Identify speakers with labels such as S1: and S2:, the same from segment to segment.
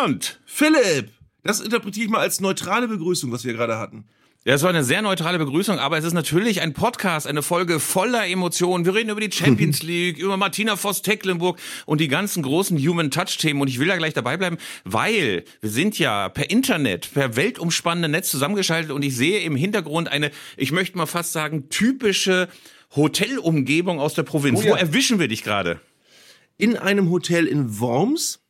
S1: Bernd!
S2: Philipp! Das interpretiere ich mal als neutrale Begrüßung, was wir gerade hatten.
S1: Ja, es war eine sehr neutrale Begrüßung, aber es ist natürlich ein Podcast, eine Folge voller Emotionen. Wir reden über die Champions League, über Martina Voss-Tecklenburg und die ganzen großen Human Touch-Themen. Und ich will da gleich dabei bleiben, weil wir sind ja per Internet, per weltumspannenden Netz zusammengeschaltet und ich sehe im Hintergrund eine, ich möchte mal fast sagen, typische Hotelumgebung aus der Provinz. Oh ja. Wo erwischen wir dich gerade?
S2: In einem Hotel in Worms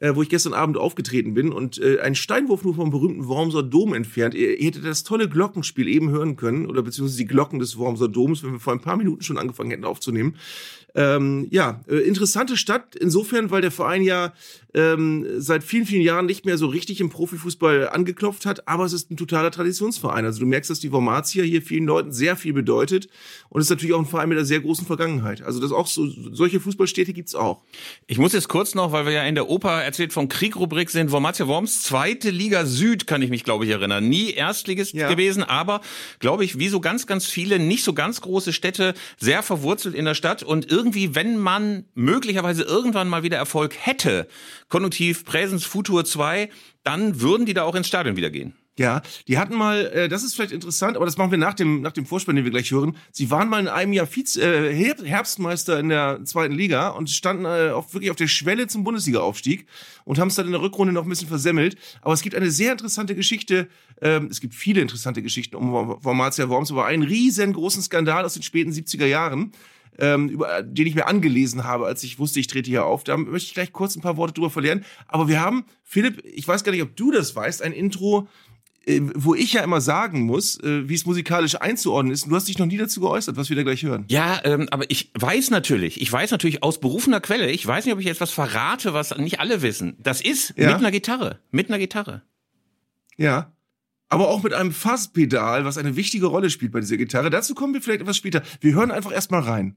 S2: äh, wo ich gestern Abend aufgetreten bin und äh, ein Steinwurf nur vom berühmten Wormser Dom entfernt. Ihr, ihr hättet das tolle Glockenspiel eben hören können oder beziehungsweise die Glocken des Wormser Doms, wenn wir vor ein paar Minuten schon angefangen hätten aufzunehmen. Ähm, ja, äh, interessante Stadt insofern, weil der Verein ja ähm, seit vielen, vielen Jahren nicht mehr so richtig im Profifußball angeklopft hat, aber es ist ein totaler Traditionsverein. Also du merkst, dass die Wormatia hier vielen Leuten sehr viel bedeutet und es ist natürlich auch ein Verein mit einer sehr großen Vergangenheit. Also das auch so, solche Fußballstädte gibt's auch.
S1: Ich muss jetzt kurz noch, weil wir ja in der Oper erzählt vom Krieg-Rubrik sind, Wormatia Worms, zweite Liga Süd, kann ich mich glaube ich erinnern. Nie Erstligist ja. gewesen, aber glaube ich, wie so ganz, ganz viele nicht so ganz große Städte, sehr verwurzelt in der Stadt und irgendwie irgendwie, wenn man möglicherweise irgendwann mal wieder Erfolg hätte, Konjunktiv, Präsens, Futur 2, dann würden die da auch ins Stadion wieder gehen.
S2: Ja, die hatten mal, äh, das ist vielleicht interessant, aber das machen wir nach dem, nach dem Vorspann, den wir gleich hören. Sie waren mal in einem Jahr Vize, äh, Herbstmeister in der zweiten Liga und standen äh, auch wirklich auf der Schwelle zum Bundesliga-Aufstieg und haben es dann in der Rückrunde noch ein bisschen versemmelt. Aber es gibt eine sehr interessante Geschichte, ähm, es gibt viele interessante Geschichten um Wormatia Worms, aber einen riesengroßen Skandal aus den späten 70er Jahren ähm, über, den ich mir angelesen habe, als ich wusste, ich trete hier auf. Da möchte ich gleich kurz ein paar Worte drüber verlieren. Aber wir haben, Philipp, ich weiß gar nicht, ob du das weißt, ein Intro, äh, wo ich ja immer sagen muss, äh, wie es musikalisch einzuordnen ist. Du hast dich noch nie dazu geäußert, was wir da gleich hören.
S1: Ja, ähm, aber ich weiß natürlich, ich weiß natürlich aus berufener Quelle, ich weiß nicht, ob ich jetzt was verrate, was nicht alle wissen. Das ist ja. mit einer Gitarre. Mit einer Gitarre.
S2: Ja aber auch mit einem Fasspedal, was eine wichtige Rolle spielt bei dieser Gitarre. Dazu kommen wir vielleicht etwas später. Wir hören einfach erstmal rein.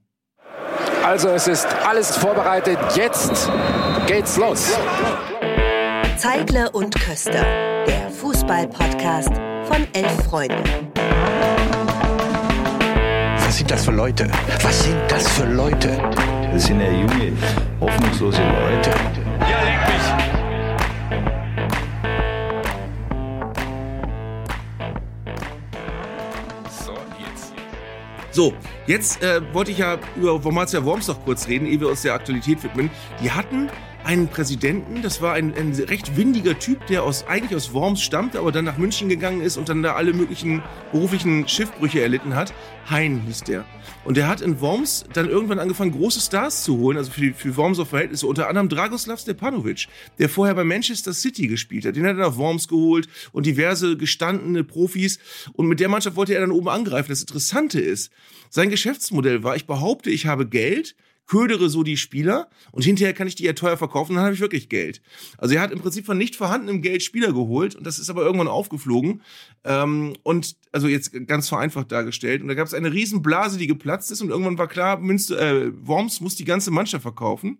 S3: Also es ist alles vorbereitet. Jetzt geht's los.
S4: Zeigler und Köster, der Fußball-Podcast von elf Freunden.
S3: Was sind das für Leute? Was sind das für Leute?
S5: Das sind ja junge, hoffnungslose Leute. Ja,
S2: So, jetzt äh, wollte ich ja über Wormatia Worms noch kurz reden, ehe wir uns der Aktualität widmen. Die hatten einen Präsidenten, das war ein, ein recht windiger Typ, der aus, eigentlich aus Worms stammte, aber dann nach München gegangen ist und dann da alle möglichen beruflichen Schiffbrüche erlitten hat. Hein hieß der. Und der hat in Worms dann irgendwann angefangen, große Stars zu holen, also für, die, für Wormser Verhältnisse, unter anderem Dragoslav Stepanovic, der vorher bei Manchester City gespielt hat. Den hat er nach Worms geholt und diverse gestandene Profis. Und mit der Mannschaft wollte er dann oben angreifen. Das Interessante ist, sein Geschäftsmodell war, ich behaupte, ich habe Geld, ködere so die Spieler und hinterher kann ich die ja teuer verkaufen, dann habe ich wirklich Geld. Also er hat im Prinzip von nicht vorhandenem Geld Spieler geholt und das ist aber irgendwann aufgeflogen ähm, und also jetzt ganz vereinfacht dargestellt und da gab es eine riesen Blase, die geplatzt ist und irgendwann war klar, Münster, äh, Worms muss die ganze Mannschaft verkaufen,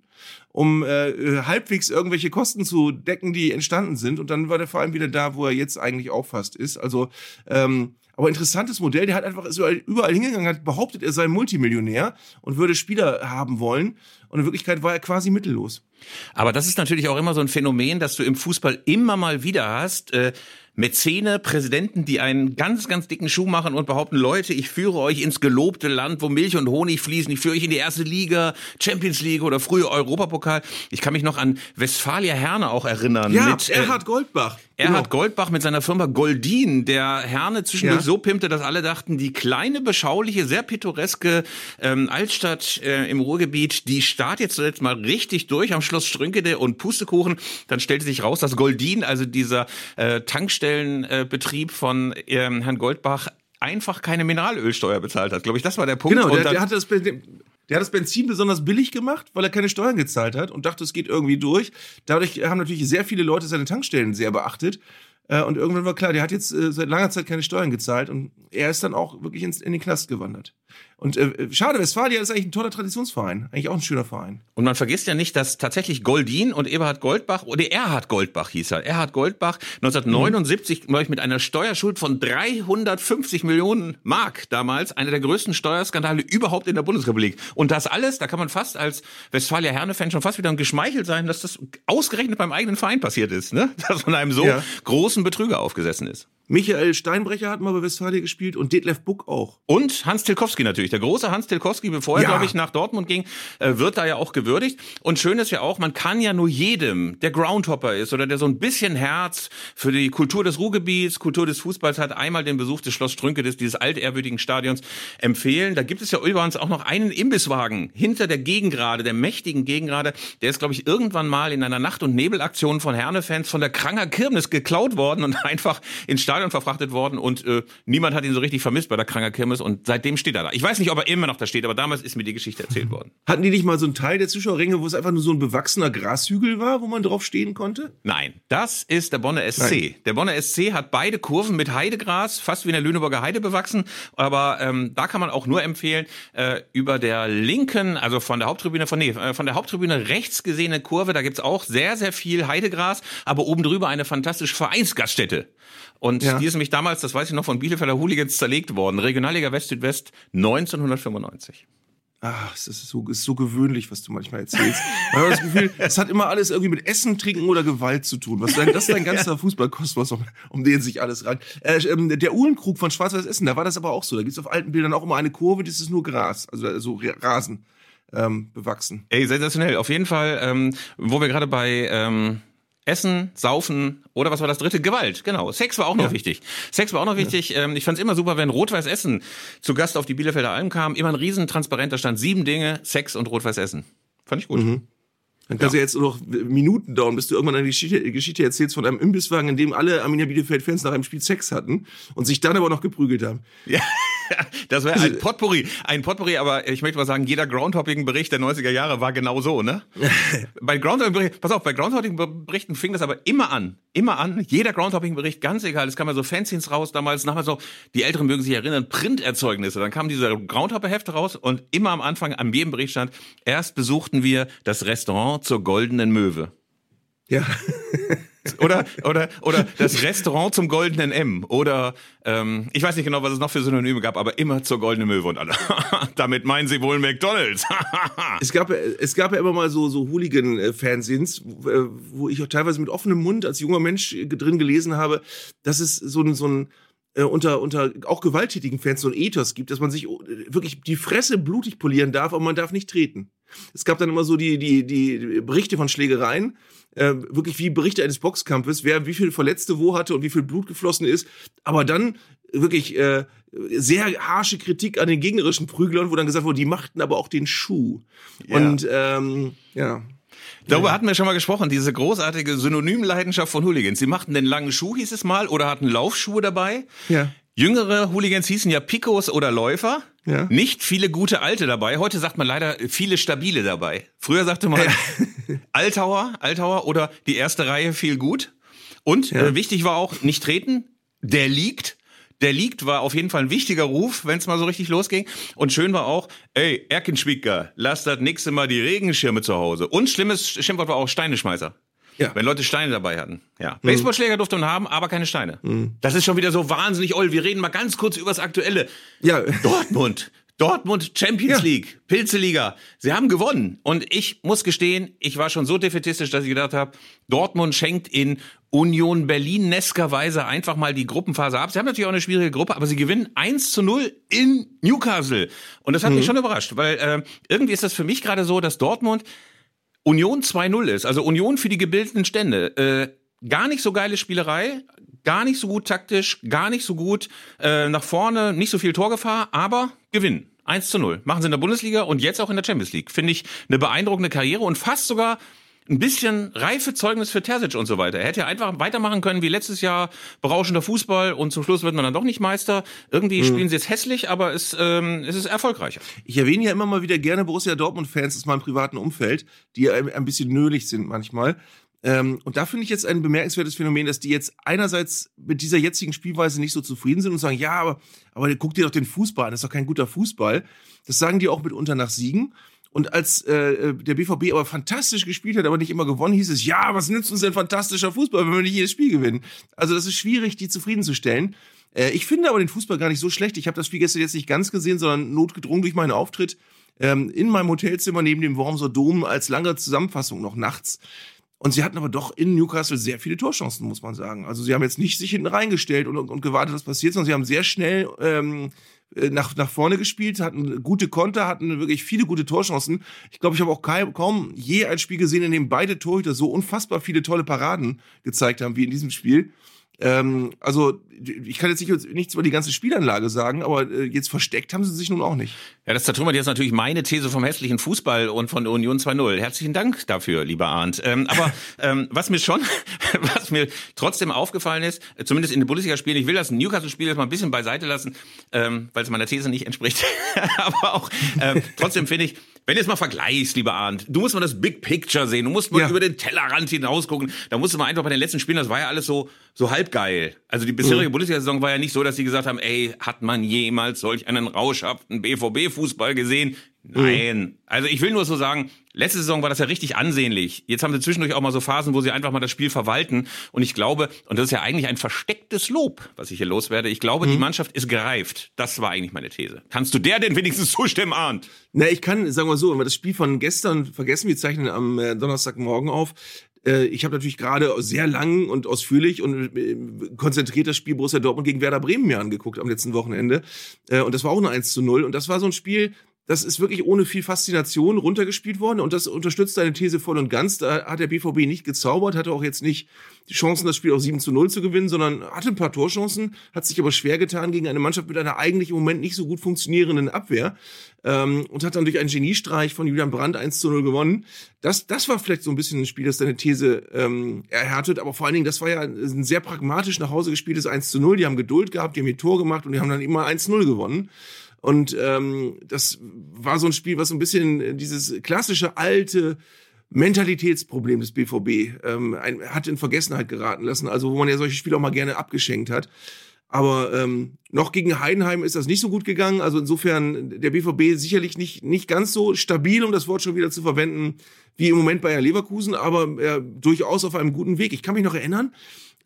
S2: um äh, halbwegs irgendwelche Kosten zu decken, die entstanden sind und dann war der Verein wieder da, wo er jetzt eigentlich auch fast ist. Also ähm, aber interessantes Modell, der hat einfach ist überall hingegangen, hat behauptet, er sei Multimillionär und würde Spieler haben wollen. Und in Wirklichkeit war er quasi mittellos.
S1: Aber das ist natürlich auch immer so ein Phänomen, dass du im Fußball immer mal wieder hast. Äh, Mäzene, Präsidenten, die einen ganz, ganz dicken Schuh machen und behaupten, Leute, ich führe euch ins gelobte Land, wo Milch und Honig fließen. Ich führe euch in die erste Liga, Champions League oder frühe Europapokal. Ich kann mich noch an Westfalia Herne auch erinnern.
S2: Ja, mit, äh, Erhard Goldbach.
S1: Erhard genau. Goldbach mit seiner Firma Goldin, der Herne zwischendurch ja. so pimpte, dass alle dachten, die kleine, beschauliche, sehr pittoreske ähm, Altstadt äh, im Ruhrgebiet, die startet jetzt jetzt mal richtig durch am Schloss Strünkede und Pustekuchen. Dann stellte sich raus, dass Goldin, also dieser äh, Tankstellenbetrieb äh, von ähm, Herrn Goldbach, einfach keine Mineralölsteuer bezahlt hat. Glaube ich, das war der Punkt.
S2: Genau, der, der hatte das der hat das Benzin besonders billig gemacht, weil er keine Steuern gezahlt hat und dachte, es geht irgendwie durch. Dadurch haben natürlich sehr viele Leute seine Tankstellen sehr beachtet. Äh, und irgendwann war klar, der hat jetzt äh, seit langer Zeit keine Steuern gezahlt und er ist dann auch wirklich in den Knast gewandert. Und äh, schade, Westfalia ist eigentlich ein toller Traditionsverein. Eigentlich auch ein schöner Verein.
S1: Und man vergisst ja nicht, dass tatsächlich Goldin und Eberhard Goldbach, oder Erhard Goldbach hieß er, Erhard Goldbach 1979, mhm. ich, mit einer Steuerschuld von 350 Millionen Mark damals, einer der größten Steuerskandale überhaupt in der Bundesrepublik. Und das alles, da kann man fast als Westfalia Herne-Fan schon fast wieder geschmeichelt sein, dass das ausgerechnet beim eigenen Verein passiert ist, ne? Dass man einem so ja. großen Betrüger aufgesessen ist.
S2: Michael Steinbrecher hat mal bei Westfalia gespielt und Detlef Buck auch.
S1: Und Hans Tilkowski natürlich. Der große Hans Tilkowski, bevor er, ja. glaube ich, nach Dortmund ging, äh, wird da ja auch gewürdigt. Und schön ist ja auch, man kann ja nur jedem, der Groundhopper ist oder der so ein bisschen Herz für die Kultur des Ruhrgebiets, Kultur des Fußballs hat, einmal den Besuch des Schloss Strünke, des, dieses altehrwürdigen Stadions empfehlen. Da gibt es ja übrigens auch noch einen Imbisswagen hinter der Gegengrade, der mächtigen Gegengrade. Der ist, glaube ich, irgendwann mal in einer Nacht- und Nebelaktion von Herne-Fans von der Kranger Kirmes geklaut worden und einfach ins Stadion Stadion verfrachtet worden und äh, niemand hat ihn so richtig vermisst bei der Kranker Kirmes und seitdem steht er da. Ich weiß nicht, ob er immer noch da steht, aber damals ist mir die Geschichte erzählt worden.
S2: Hatten die nicht mal so einen Teil der Zuschauerränge, wo es einfach nur so ein bewachsener Grashügel war, wo man drauf stehen konnte?
S1: Nein, das ist der Bonner SC. Nein. Der Bonner SC hat beide Kurven mit Heidegras, fast wie in der Lüneburger Heide bewachsen, aber ähm, da kann man auch nur empfehlen, äh, über der linken, also von der Haupttribüne, von, nee, äh, von der Haupttribüne rechts gesehene Kurve, da gibt's auch sehr, sehr viel Heidegras, aber oben drüber eine fantastische Vereinsgaststätte. Und ja. die ist nämlich damals, das weiß ich noch, von Bielefelder Hooligans zerlegt worden. Regionalliga West-Südwest 1995.
S2: Ach, das ist so, ist so gewöhnlich, was du manchmal erzählst. Man hat das Gefühl, es hat immer alles irgendwie mit Essen, Trinken oder Gewalt zu tun. Was, das ist ein ganzer Fußballkosmos, um, um den sich alles rankt. Äh, ähm, der Uhlenkrug von Schwarz-Weiß Essen, da war das aber auch so. Da gibt's auf alten Bildern auch immer eine Kurve, das ist nur Gras, also so Rasen ähm, bewachsen.
S1: Ey, sensationell. Auf jeden Fall, ähm, wo wir gerade bei ähm, Essen, Saufen oder was war das dritte? Gewalt, genau. Sex war auch noch ja. wichtig. Sex war auch noch wichtig. Ja. Ähm, ich fand es immer super, wenn Rot-Weiß Essen zu Gast auf die Bielefelder Alm kam. Immer ein Riesentransparent, da stand sieben Dinge, Sex und Rot-Weiß Essen. Fand ich gut. Mhm.
S2: Dann kann es ja. ja. jetzt nur noch Minuten dauern, bis du irgendwann eine Geschichte, Geschichte erzählst von einem Imbisswagen, in dem alle Arminia Bielefeld-Fans nach einem Spiel Sex hatten und sich dann aber noch geprügelt haben.
S1: Ja. Das wäre ein Potpourri. Ein Potpourri, aber ich möchte mal sagen, jeder Groundhopping-Bericht der 90er Jahre war genau so, ne? bei Groundhopping-Berichten, pass auf, bei Groundhopping-Berichten fing das aber immer an. Immer an. Jeder Groundhopping-Bericht, ganz egal. Es kamen so Fanzines raus damals, damals so, die Älteren mögen sich erinnern, Printerzeugnisse. Dann kamen diese Groundhopper-Hefte raus und immer am Anfang, an jedem Bericht stand, erst besuchten wir das Restaurant zur Goldenen Möwe.
S2: Ja.
S1: oder oder oder das Restaurant zum goldenen M oder ähm, ich weiß nicht genau, was es noch für Synonyme gab, aber immer zur goldenen alle. Damit meinen sie wohl McDonald's.
S2: es gab es gab ja immer mal so so Hooligan Fanzines, wo ich auch teilweise mit offenem Mund als junger Mensch drin gelesen habe, dass es so ein so ein äh, unter, unter auch gewalttätigen Fans so ein Ethos gibt, dass man sich wirklich die Fresse blutig polieren darf, aber man darf nicht treten. Es gab dann immer so die, die, die Berichte von Schlägereien, äh, wirklich wie Berichte eines Boxkampfes, wer wie viel Verletzte wo hatte und wie viel Blut geflossen ist, aber dann wirklich äh, sehr harsche Kritik an den gegnerischen Prüglern, wo dann gesagt wurde, die machten aber auch den Schuh. Ja. Und ähm, ja.
S1: Darüber hatten wir schon mal gesprochen, diese großartige Synonymleidenschaft von Hooligans. Sie machten den langen Schuh, hieß es mal, oder hatten Laufschuhe dabei.
S2: Ja.
S1: Jüngere Hooligans hießen ja Picos oder Läufer. Ja. Nicht viele gute Alte dabei. Heute sagt man leider viele stabile dabei. Früher sagte man Altauer, Altauer oder die erste Reihe viel gut. Und ja. äh, wichtig war auch nicht treten. Der liegt. Der liegt war auf jeden Fall ein wichtiger Ruf, wenn es mal so richtig losging. Und schön war auch, ey, Erkenschwicker, lass das nächste Mal die Regenschirme zu Hause. Und schlimmes Schimpfwort war auch Steineschmeißer. Ja. Wenn Leute Steine dabei hatten. Ja. Mhm. Baseballschläger durfte man haben, aber keine Steine. Mhm. Das ist schon wieder so wahnsinnig oll. Wir reden mal ganz kurz über das Aktuelle.
S2: Ja.
S1: Dortmund. Dortmund Champions ja. League, Pilzeliga. Sie haben gewonnen. Und ich muss gestehen, ich war schon so defetistisch, dass ich gedacht habe, Dortmund schenkt in Union Berlin neskerweise einfach mal die Gruppenphase ab. Sie haben natürlich auch eine schwierige Gruppe, aber sie gewinnen 1 zu 0 in Newcastle. Und das hat mhm. mich schon überrascht, weil äh, irgendwie ist das für mich gerade so, dass Dortmund Union 2-0 ist, also Union für die gebildeten Stände. Äh, gar nicht so geile Spielerei, gar nicht so gut taktisch, gar nicht so gut äh, nach vorne, nicht so viel Torgefahr, aber gewinnen. 1 zu 0. Machen sie in der Bundesliga und jetzt auch in der Champions League. Finde ich eine beeindruckende Karriere und fast sogar ein bisschen Reifezeugnis für Terzic und so weiter. Er hätte ja einfach weitermachen können wie letztes Jahr, berauschender Fußball und zum Schluss wird man dann doch nicht Meister. Irgendwie mhm. spielen sie jetzt hässlich, aber es, ähm, es ist erfolgreicher.
S2: Ich erwähne ja immer mal wieder gerne Borussia Dortmund-Fans aus meinem privaten Umfeld, die ein, ein bisschen nölig sind manchmal. Ähm, und da finde ich jetzt ein bemerkenswertes Phänomen, dass die jetzt einerseits mit dieser jetzigen Spielweise nicht so zufrieden sind und sagen, ja, aber, aber guck dir doch den Fußball an, das ist doch kein guter Fußball. Das sagen die auch mitunter nach Siegen. Und als äh, der BVB aber fantastisch gespielt hat, aber nicht immer gewonnen, hieß es, ja, was nützt uns denn fantastischer Fußball, wenn wir nicht jedes Spiel gewinnen? Also das ist schwierig, die zufriedenzustellen. Äh, ich finde aber den Fußball gar nicht so schlecht. Ich habe das Spiel gestern jetzt nicht ganz gesehen, sondern notgedrungen durch meinen Auftritt ähm, in meinem Hotelzimmer neben dem Wormser Dom als lange Zusammenfassung noch nachts. Und sie hatten aber doch in Newcastle sehr viele Torchancen, muss man sagen. Also sie haben jetzt nicht sich hinten reingestellt und, und, und gewartet, was passiert, sondern sie haben sehr schnell ähm, äh, nach, nach vorne gespielt, hatten gute Konter, hatten wirklich viele gute Torchancen. Ich glaube, ich habe auch kaum, kaum je ein Spiel gesehen, in dem beide Torhüter so unfassbar viele tolle Paraden gezeigt haben wie in diesem Spiel. Ähm, also ich kann jetzt nicht, nichts über die ganze Spielanlage sagen, aber äh, jetzt versteckt haben sie sich nun auch nicht.
S1: Ja, das zertrümmert jetzt natürlich meine These vom hässlichen Fußball und von Union 2.0. Herzlichen Dank dafür, lieber Arndt. Ähm, aber ähm, was mir schon, was mir trotzdem aufgefallen ist, zumindest in den Bundesliga-Spielen, ich will das Newcastle-Spiel jetzt mal ein bisschen beiseite lassen, ähm, weil es meiner These nicht entspricht. aber auch ähm, trotzdem finde ich, wenn du jetzt mal vergleichst, lieber Arndt, du musst mal das Big Picture sehen, du musst mal ja. über den Tellerrand hinaus gucken. Da musst du mal einfach bei den letzten Spielen, das war ja alles so, so halbgeil. Also die bisherige mhm. Bundesliga-Saison war ja nicht so, dass sie gesagt haben, ey, hat man jemals solch einen rauschhaften BVB-Fußball gesehen? Nein. Mhm. Also ich will nur so sagen, letzte Saison war das ja richtig ansehnlich. Jetzt haben sie zwischendurch auch mal so Phasen, wo sie einfach mal das Spiel verwalten. Und ich glaube, und das ist ja eigentlich ein verstecktes Lob, was ich hier loswerde, ich glaube, mhm. die Mannschaft ist gereift. Das war eigentlich meine These. Kannst du der denn wenigstens zustimmen, Arndt?
S2: Na, ich kann, sagen wir so, wenn wir das Spiel von gestern vergessen, wir zeichnen am äh, Donnerstagmorgen auf, äh, ich habe natürlich gerade sehr lang und ausführlich und äh, konzentriert das Spiel Borussia Dortmund gegen Werder Bremen mir angeguckt am letzten Wochenende. Und das war auch eine 1 zu 0. Und das war so ein Spiel, das ist wirklich ohne viel Faszination runtergespielt worden und das unterstützt deine These voll und ganz. Da hat der BVB nicht gezaubert, hatte auch jetzt nicht die Chancen, das Spiel auf 7 zu 0 zu gewinnen, sondern hatte ein paar Torchancen, hat sich aber schwer getan gegen eine Mannschaft mit einer eigentlich im Moment nicht so gut funktionierenden Abwehr ähm, und hat dann durch einen Geniestreich von Julian Brandt 1 zu 0 gewonnen. Das, das war vielleicht so ein bisschen ein Spiel, das deine These ähm, erhärtet, aber vor allen Dingen, das war ja ein sehr pragmatisch nach Hause gespieltes 1 zu 0. Die haben Geduld gehabt, die haben ihr Tor gemacht und die haben dann immer 1 0 gewonnen. Und ähm, das war so ein Spiel, was so ein bisschen dieses klassische alte Mentalitätsproblem des BVB ähm, ein, hat in Vergessenheit geraten lassen. Also wo man ja solche Spiele auch mal gerne abgeschenkt hat. Aber ähm, noch gegen Heidenheim ist das nicht so gut gegangen. Also insofern der BVB sicherlich nicht, nicht ganz so stabil, um das Wort schon wieder zu verwenden, wie im Moment bei Leverkusen, aber äh, durchaus auf einem guten Weg. Ich kann mich noch erinnern,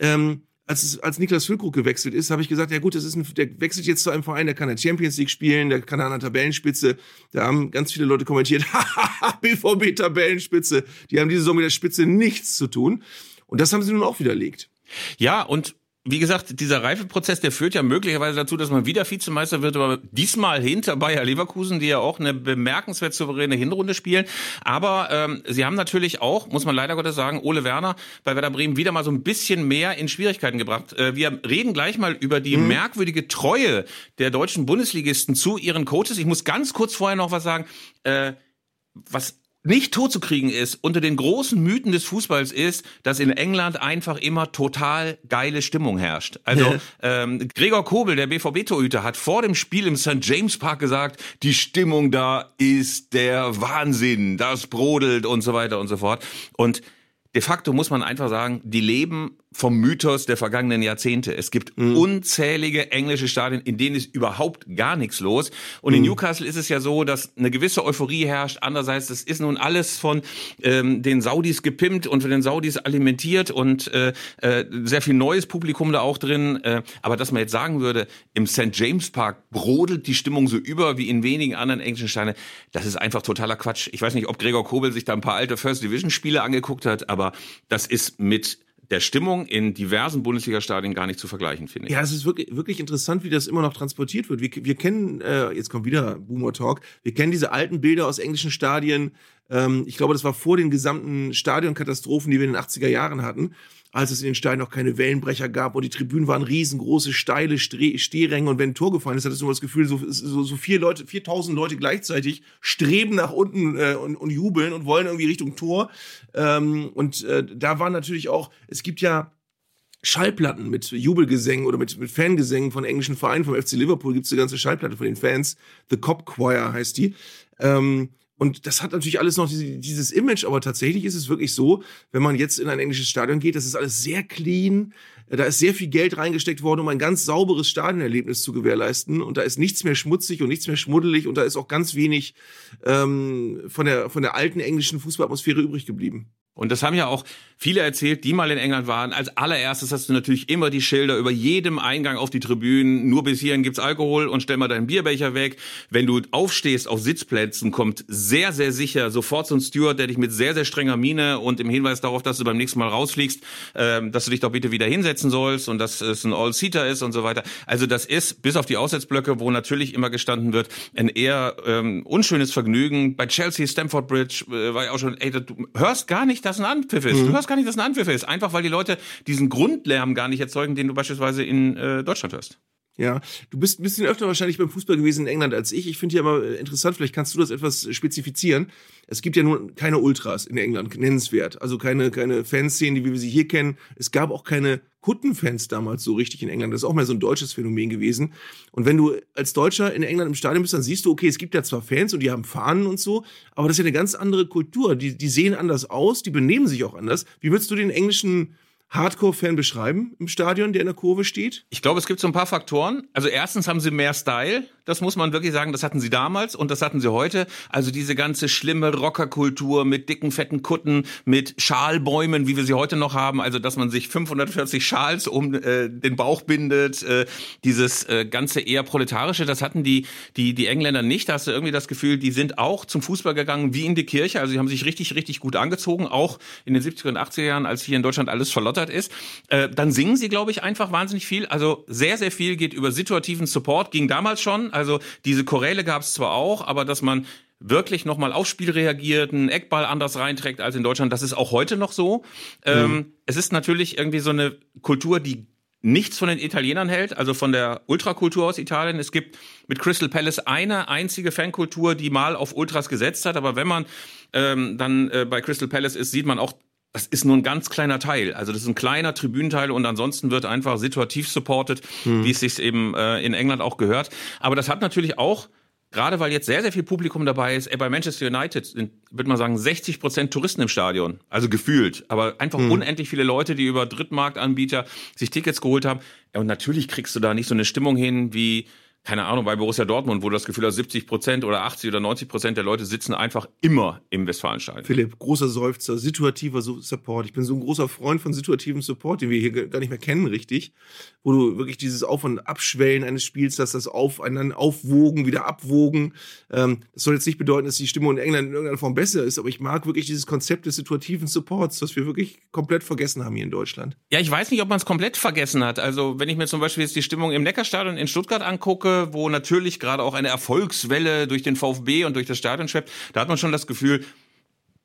S2: ähm, als, als Niklas Füllkrug gewechselt ist, habe ich gesagt, ja gut, das ist ein, der wechselt jetzt zu einem Verein, der kann der Champions League spielen, der kann an der Tabellenspitze. Da haben ganz viele Leute kommentiert, BVB Tabellenspitze. Die haben diese Saison mit der Spitze nichts zu tun. Und das haben sie nun auch widerlegt.
S1: Ja, und wie gesagt, dieser Reifeprozess, der führt ja möglicherweise dazu, dass man wieder Vizemeister wird, aber diesmal hinter Bayer Leverkusen, die ja auch eine bemerkenswert souveräne Hinrunde spielen. Aber ähm, sie haben natürlich auch, muss man leider Gottes sagen, Ole Werner bei Werder Bremen wieder mal so ein bisschen mehr in Schwierigkeiten gebracht. Äh, wir reden gleich mal über die mhm. merkwürdige Treue der deutschen Bundesligisten zu ihren Coaches. Ich muss ganz kurz vorher noch was sagen. Äh, was nicht totzukriegen ist unter den großen Mythen des Fußballs ist, dass in England einfach immer total geile Stimmung herrscht. Also ähm, Gregor Kobel, der BVB-Torhüter, hat vor dem Spiel im St. James Park gesagt, die Stimmung da ist der Wahnsinn, das brodelt und so weiter und so fort. Und de facto muss man einfach sagen, die leben vom Mythos der vergangenen Jahrzehnte. Es gibt mhm. unzählige englische Stadien, in denen ist überhaupt gar nichts los. Und mhm. in Newcastle ist es ja so, dass eine gewisse Euphorie herrscht. Andererseits, das ist nun alles von ähm, den Saudis gepimpt und von den Saudis alimentiert und äh, äh, sehr viel neues Publikum da auch drin. Äh, aber dass man jetzt sagen würde, im St. James Park brodelt die Stimmung so über wie in wenigen anderen englischen Stadien, das ist einfach totaler Quatsch. Ich weiß nicht, ob Gregor Kobel sich da ein paar alte First Division Spiele angeguckt hat, aber das ist mit der Stimmung in diversen Bundesliga-Stadien gar nicht zu vergleichen, finde ich.
S2: Ja, es ist wirklich, wirklich interessant, wie das immer noch transportiert wird. Wir, wir kennen, äh, jetzt kommt wieder Boomer Talk, wir kennen diese alten Bilder aus englischen Stadien. Ähm, ich glaube, das war vor den gesamten Stadionkatastrophen, die wir in den 80er Jahren hatten als es in den Steinen noch keine Wellenbrecher gab und die Tribünen waren riesengroße, steile Stehränge und wenn ein Tor gefallen ist, hattest du das Gefühl, so, so, so vier Leute, 4000 Leute gleichzeitig streben nach unten äh, und, und jubeln und wollen irgendwie Richtung Tor. Ähm, und äh, da war natürlich auch, es gibt ja Schallplatten mit Jubelgesängen oder mit, mit Fangesängen von englischen Vereinen, vom FC Liverpool gibt's eine ganze Schallplatte von den Fans. The Cop Choir heißt die. Ähm, Und das hat natürlich alles noch diese, dieses Image, aber tatsächlich ist es wirklich so, wenn man jetzt in ein englisches Stadion geht, das ist alles sehr clean. Da ist sehr viel Geld reingesteckt worden, um ein ganz sauberes Stadionerlebnis zu gewährleisten. Und da ist nichts mehr schmutzig und nichts mehr schmuddelig und da ist auch ganz wenig ähm, von, der, von der alten englischen Fußballatmosphäre übrig geblieben.
S1: Und das haben ja auch viele erzählt, die mal in England waren. Als allererstes hast du natürlich immer die Schilder über jedem Eingang auf die Tribünen. Nur bis hierhin gibt's Alkohol und stell mal deinen Bierbecher weg. Wenn du aufstehst auf Sitzplätzen, kommt sehr, sehr sicher sofort so ein Steward, der dich mit sehr, sehr strenger Miene und im Hinweis darauf, dass du beim nächsten Mal rausfliegst, ähm, dass du dich doch bitte wieder hinsetzen sollst und dass es ein All-Seater ist und so weiter. Also das ist, bis auf die Aussetzblöcke, wo natürlich immer gestanden wird, ein eher ähm, unschönes Vergnügen. Bei Chelsea, Stamford Bridge äh, war ja auch schon, ey, du hörst gar nicht, dass ein Anpfiff ist. Mhm. Du hörst gar nicht, dass ein Anpfiff ist. Einfach weil die Leute diesen Grundlärm gar nicht erzeugen, den du beispielsweise in äh, Deutschland hörst.
S2: Ja, du bist ein bisschen öfter wahrscheinlich beim Fußball gewesen in England als ich. Ich finde ja immer interessant, vielleicht kannst du das etwas spezifizieren. Es gibt ja nun keine Ultras in England, nennenswert. Also keine, keine Fanszenen, wie wir sie hier kennen. Es gab auch keine Kuttenfans damals so richtig in England. Das ist auch mal so ein deutsches Phänomen gewesen. Und wenn du als Deutscher in England im Stadion bist, dann siehst du, okay, es gibt ja zwar Fans und die haben Fahnen und so, aber das ist ja eine ganz andere Kultur. Die, die sehen anders aus, die benehmen sich auch anders. Wie würdest du den englischen Hardcore-Fan beschreiben im Stadion, der in der Kurve steht?
S1: Ich glaube, es gibt so ein paar Faktoren. Also erstens haben sie mehr Style. Das muss man wirklich sagen. Das hatten sie damals und das hatten sie heute. Also diese ganze schlimme Rockerkultur mit dicken, fetten Kutten, mit Schalbäumen, wie wir sie heute noch haben. Also, dass man sich 540 Schals um äh, den Bauch bindet. Äh, dieses äh, ganze eher proletarische, das hatten die, die, die Engländer nicht. Da hast du irgendwie das Gefühl, die sind auch zum Fußball gegangen wie in die Kirche. Also, sie haben sich richtig, richtig gut angezogen. Auch in den 70er und 80er Jahren, als hier in Deutschland alles verlottert ist. Äh, dann singen sie, glaube ich, einfach wahnsinnig viel. Also, sehr, sehr viel geht über situativen Support. Ging damals schon also diese Choräle gab es zwar auch, aber dass man wirklich nochmal aufs Spiel reagiert, einen Eckball anders reinträgt als in Deutschland, das ist auch heute noch so. Ähm, mhm. Ähm, es ist natürlich irgendwie so eine Kultur, die nichts von den Italienern hält, also von der Ultrakultur aus Italien. Es gibt mit Crystal Palace eine einzige Fankultur, die mal auf Ultras gesetzt hat, aber wenn man ähm, dann äh, bei Crystal Palace ist, sieht man auch das ist nur ein ganz kleiner Teil. Also das ist ein kleiner Tribünenteil und ansonsten wird einfach situativ supported, hm. wie es sich eben äh, in England auch gehört. Aber das hat natürlich auch gerade weil jetzt sehr, sehr viel Publikum dabei ist, ey, bei Manchester United sind, würde man sagen, 60 Prozent Touristen im Stadion. Also gefühlt. Aber einfach hm. unendlich viele Leute, die über Drittmarktanbieter sich Tickets geholt haben. Ja, und natürlich kriegst du da nicht so eine Stimmung hin wie keine Ahnung, bei Borussia Dortmund, wo du das Gefühl hast, 70 Prozent oder 80 oder 90 Prozent der Leute sitzen einfach immer im Westfalenstadion.
S2: Philipp, großer Seufzer, situativer Support. Ich bin so ein großer Freund von situativem Support, den wir hier gar nicht mehr kennen, richtig. Wo du wirklich dieses Auf- und Abschwellen eines Spiels hast, das Aufeinander aufwogen, wieder abwogen. Ähm, das soll jetzt nicht bedeuten, dass die Stimmung in England in irgendeiner Form besser ist, aber ich mag wirklich dieses Konzept des situativen Supports, das wir wirklich komplett vergessen haben hier in Deutschland.
S1: Ja, ich weiß nicht, ob man es komplett vergessen hat. Also, wenn ich mir zum Beispiel jetzt die Stimmung im Neckarstadion in Stuttgart angucke, wo natürlich gerade auch eine Erfolgswelle durch den VfB und durch das Stadion schwebt, da hat man schon das Gefühl,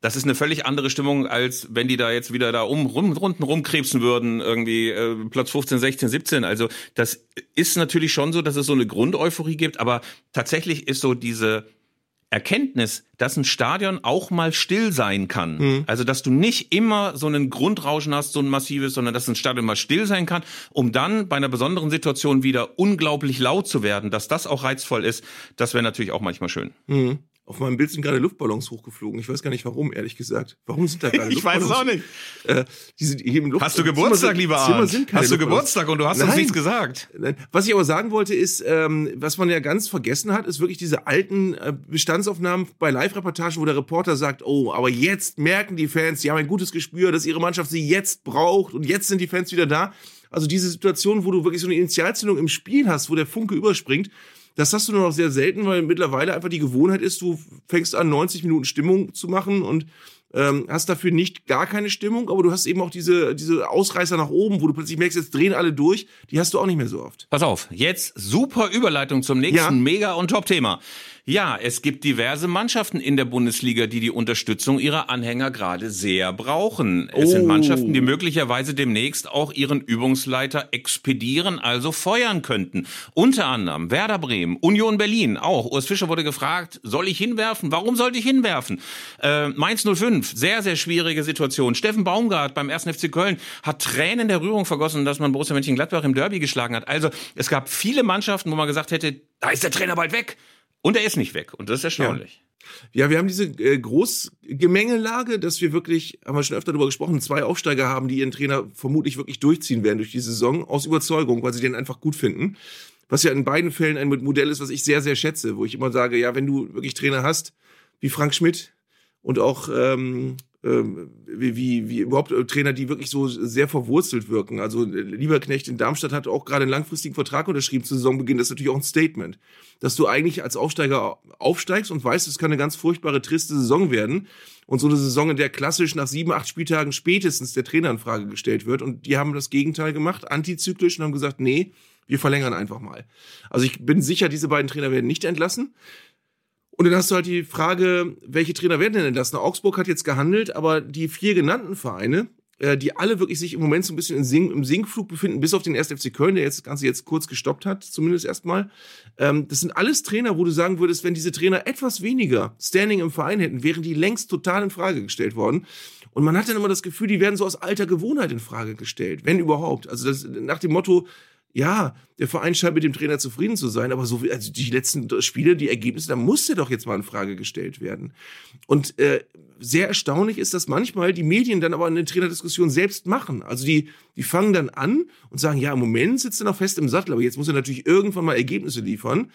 S1: das ist eine völlig andere Stimmung, als wenn die da jetzt wieder da um, rum, runden rumkrebsen würden, irgendwie äh, Platz 15, 16, 17. Also das ist natürlich schon so, dass es so eine Grundeuphorie gibt, aber tatsächlich ist so diese Erkenntnis, dass ein Stadion auch mal still sein kann. Mhm. Also, dass du nicht immer so einen Grundrauschen hast, so ein massives, sondern dass ein Stadion mal still sein kann, um dann bei einer besonderen Situation wieder unglaublich laut zu werden, dass das auch reizvoll ist, das wäre natürlich auch manchmal schön.
S2: Mhm. Auf meinem Bild sind gerade Luftballons hochgeflogen. Ich weiß gar nicht warum, ehrlich gesagt. Warum sind da gerade
S1: Ich weiß es auch nicht. Äh,
S2: die sind hier im
S1: Luft Hast du Geburtstag, lieber Arndt? Hast du Geburtstag und du hast Nein. uns nichts gesagt?
S2: Nein. Was ich aber sagen wollte ist, ähm, was man ja ganz vergessen hat, ist wirklich diese alten äh, Bestandsaufnahmen bei Live-Reportagen, wo der Reporter sagt, oh, aber jetzt merken die Fans, die haben ein gutes Gespür, dass ihre Mannschaft sie jetzt braucht und jetzt sind die Fans wieder da. Also diese Situation, wo du wirklich so eine Initialzündung im Spiel hast, wo der Funke überspringt, das hast du nur noch sehr selten, weil mittlerweile einfach die Gewohnheit ist, du fängst an, 90 Minuten Stimmung zu machen und ähm, hast dafür nicht gar keine Stimmung, aber du hast eben auch diese, diese Ausreißer nach oben, wo du plötzlich merkst, jetzt drehen alle durch, die hast du auch nicht mehr so oft.
S1: Pass auf, jetzt super Überleitung zum nächsten ja. Mega- und Top-Thema. Ja, es gibt diverse Mannschaften in der Bundesliga, die die Unterstützung ihrer Anhänger gerade sehr brauchen. Es oh. sind Mannschaften, die möglicherweise demnächst auch ihren Übungsleiter expedieren, also feuern könnten. Unter anderem Werder Bremen, Union Berlin, auch. Urs Fischer wurde gefragt, soll ich hinwerfen? Warum sollte ich hinwerfen? Äh, Mainz 05, sehr, sehr schwierige Situation. Steffen Baumgart beim 1. FC Köln hat Tränen der Rührung vergossen, dass man Borussia Mönchengladbach im Derby geschlagen hat. Also es gab viele Mannschaften, wo man gesagt hätte, da ist der Trainer bald weg. Und er ist nicht weg. Und das ist erstaunlich.
S2: Ja. Ja, wir haben diese äh, Großgemengelage, dass wir wirklich, haben wir schon öfter darüber gesprochen, zwei Aufsteiger haben, die ihren Trainer vermutlich wirklich durchziehen werden durch die Saison aus Überzeugung, weil sie den einfach gut finden. Was ja in beiden Fällen ein Modell ist, was ich sehr, sehr schätze, wo ich immer sage, ja, wenn du wirklich Trainer hast, wie Frank Schmidt und auch ähm, wie, wie, wie überhaupt äh, Trainer, die wirklich so sehr verwurzelt wirken. Also äh, Lieberknecht in Darmstadt hat auch gerade einen langfristigen Vertrag unterschrieben zu Saisonbeginn. Das ist natürlich auch ein Statement, dass du eigentlich als Aufsteiger aufsteigst und weißt, es kann eine ganz furchtbare, triste Saison werden. Und so eine Saison, in der klassisch nach sieben, acht Spieltagen spätestens der Trainer in Frage gestellt wird. Und die haben das Gegenteil gemacht, antizyklisch und haben gesagt, nee, wir verlängern einfach mal. Also ich bin sicher, diese beiden Trainer werden nicht entlassen. Und dann hast du halt die Frage, welche Trainer werden denn entlassen? Augsburg hat jetzt gehandelt, aber die vier genannten Vereine, äh, die alle wirklich sich im Moment so ein bisschen im, Sink, im Sinkflug befinden, bis auf den 1. FC Köln, der jetzt das Ganze jetzt kurz gestoppt hat, zumindest erstmal. Ähm, das sind alles Trainer, wo du sagen würdest, wenn diese Trainer etwas weniger Standing im Verein hätten, wären die längst total in Frage gestellt worden. Und man hat dann immer das Gefühl, die werden so aus alter Gewohnheit in Frage gestellt, wenn überhaupt. Also das, nach dem Motto, ja, der Verein scheint mit dem Trainer zufrieden zu sein, aber so wie, also die letzten Spiele, die Ergebnisse, da muss der doch jetzt mal in Frage gestellt werden. Und äh, sehr erstaunlich ist, dass manchmal die Medien dann aber eine Trainerdiskussion selbst machen. Also die, die fangen dann an und sagen, ja, im Moment sitzt er noch fest im Sattel, aber jetzt muss er natürlich irgendwann mal Ergebnisse liefern.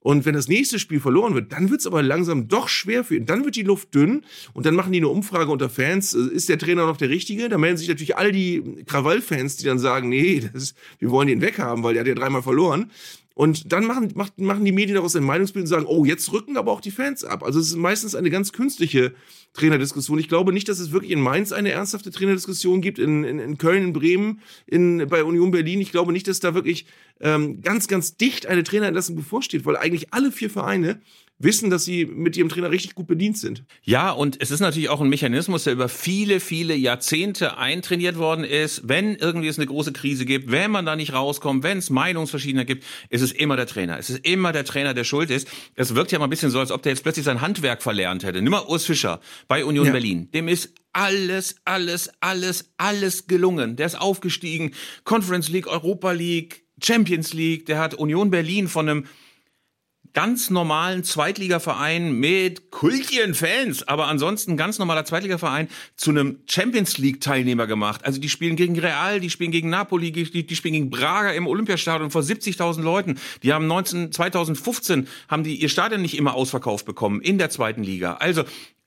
S2: Und wenn das nächste Spiel verloren wird, dann wird es aber langsam doch schwer für ihn. Dann wird die Luft dünn und dann machen die eine Umfrage unter Fans. Äh, ist der Trainer noch der Richtige? Da melden sich natürlich all die Krawallfans, die dann sagen, nee, das, wir wollen ihn weghaben, weil der hat ja dreimal verloren. Und dann machen, machen die Medien daraus ein Meinungsbild und sagen, oh, jetzt rücken aber auch die Fans ab. Also es ist meistens eine ganz künstliche Trainerdiskussion. Ich glaube nicht, dass es wirklich in Mainz eine ernsthafte Trainerdiskussion gibt, in, in, in Köln, in Bremen, in, bei Union Berlin. Ich glaube nicht, dass da wirklich ähm, ganz, ganz dicht eine Trainerentlassung bevorsteht, weil eigentlich alle vier Vereine wissen, dass sie mit ihrem Trainer richtig gut bedient sind.
S1: Ja, und es ist natürlich auch ein Mechanismus, der über viele, viele Jahrzehnte eintrainiert worden ist. Wenn irgendwie es eine große Krise gibt, wenn man da nicht rauskommt, wenn es Meinungsverschiedenheit gibt, ist es immer der Trainer. Es ist immer der Trainer, der schuld ist. Es wirkt ja mal ein bisschen so, als ob der jetzt plötzlich sein Handwerk verlernt hätte. Nimm mal Urs Fischer bei Union ja. Berlin. Dem ist alles, alles, alles, alles gelungen. Der ist aufgestiegen. Conference League, Europa League, Champions League. Der hat Union Berlin von einem ganz normalen Zweitligaverein mit kultigen Fans, aber ansonsten ganz normaler Zweitligaverein zu einem Champions League Teilnehmer gemacht. Also die spielen gegen Real, die spielen gegen Napoli, die, die spielen gegen Braga im Olympiastadion vor 70.000 Leuten. Die haben 19, 2015 haben die ihr Stadion nicht immer ausverkauft bekommen in der zweiten Liga. Also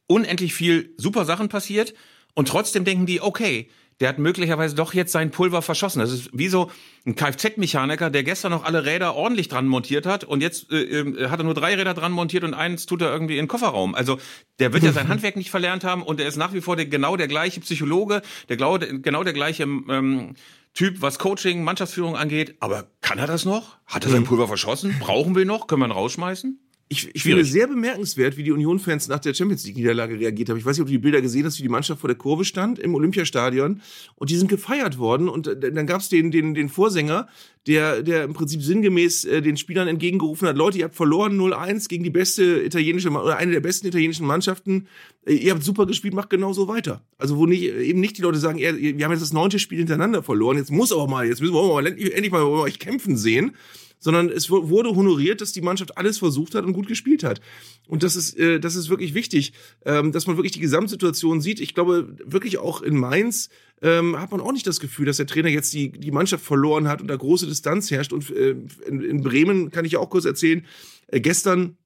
S1: unendlich viel super Sachen passiert und trotzdem denken die, okay, der hat möglicherweise doch jetzt sein Pulver verschossen. Das ist wie so ein Kfz-Mechaniker, der gestern noch alle Räder ordentlich dran montiert hat und jetzt äh, äh, hat er nur drei Räder dran montiert und eins tut er irgendwie in den Kofferraum. Also der wird ja sein Handwerk nicht verlernt haben und er ist nach wie vor der, genau der gleiche Psychologe, der genau der gleiche ähm, Typ, was Coaching, Mannschaftsführung angeht. Aber kann er das noch? Hat er sein Pulver verschossen? Brauchen wir noch? Können wir ihn rausschmeißen?
S2: Ich, ich finde sehr bemerkenswert, wie die Union-Fans nach der Champions League-Niederlage reagiert haben. Ich weiß nicht, ob du die Bilder gesehen hast, wie die Mannschaft vor der Kurve stand im Olympiastadion und die sind gefeiert worden. Und äh, dann gab es den, den, den Vorsänger, der, der im Prinzip sinngemäß äh, den Spielern entgegengerufen hat, Leute, ihr habt verloren 0-1 gegen die beste italienische oder eine der besten italienischen Mannschaften. Äh, ihr habt super gespielt, macht genauso weiter. Also wo nicht, eben nicht die Leute sagen, wir haben jetzt das neunte Spiel hintereinander verloren, jetzt muss aber mal, jetzt müssen wir mal endlich mal euch kämpfen sehen sondern es wurde honoriert, dass die Mannschaft alles versucht hat und gut gespielt hat. Und das ist, äh, das ist wirklich wichtig, ähm, dass man wirklich die Gesamtsituation sieht. Ich glaube, wirklich auch in Mainz ähm, hat man auch nicht das Gefühl, dass der Trainer jetzt die, die Mannschaft verloren hat und da große Distanz herrscht. Und äh, in, in Bremen kann ich ja auch kurz erzählen, äh, gestern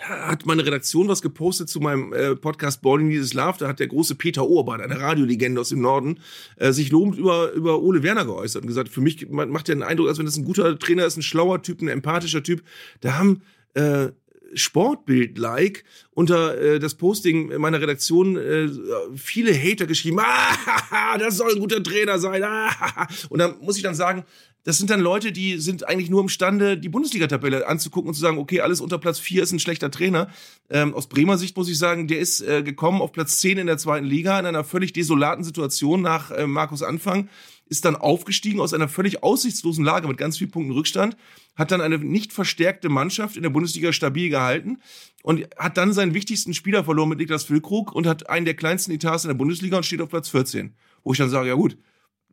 S2: hat meine Redaktion was gepostet zu meinem äh, Podcast Balling Needs Love. Da hat der große Peter Urban, eine Radiolegende aus dem Norden, äh, sich lobend über, über Ole Werner geäußert und gesagt, für mich macht er den Eindruck, als wenn das ein guter Trainer ist, ein schlauer Typ, ein empathischer Typ. Da haben äh, Sportbild-like unter äh, das Posting meiner Redaktion äh, viele Hater geschrieben, ah, das soll ein guter Trainer sein. Ah, und dann muss ich dann sagen, das sind dann Leute, die sind eigentlich nur imstande, die Bundesliga-Tabelle anzugucken und zu sagen, okay, alles unter Platz vier ist ein schlechter Trainer. Ähm, aus Bremer Sicht muss ich sagen, der ist äh, gekommen auf Platz zehn in der zweiten Liga in einer völlig desolaten Situation nach äh, Markus Anfang, ist dann aufgestiegen aus einer völlig aussichtslosen Lage mit ganz vielen Punkten Rückstand, hat dann eine nicht verstärkte Mannschaft in der Bundesliga stabil gehalten und hat dann seinen wichtigsten Spieler verloren mit Niklas Füllkrug und hat einen der kleinsten Etats in der Bundesliga und steht auf Platz 14. Wo ich dann sage, ja gut,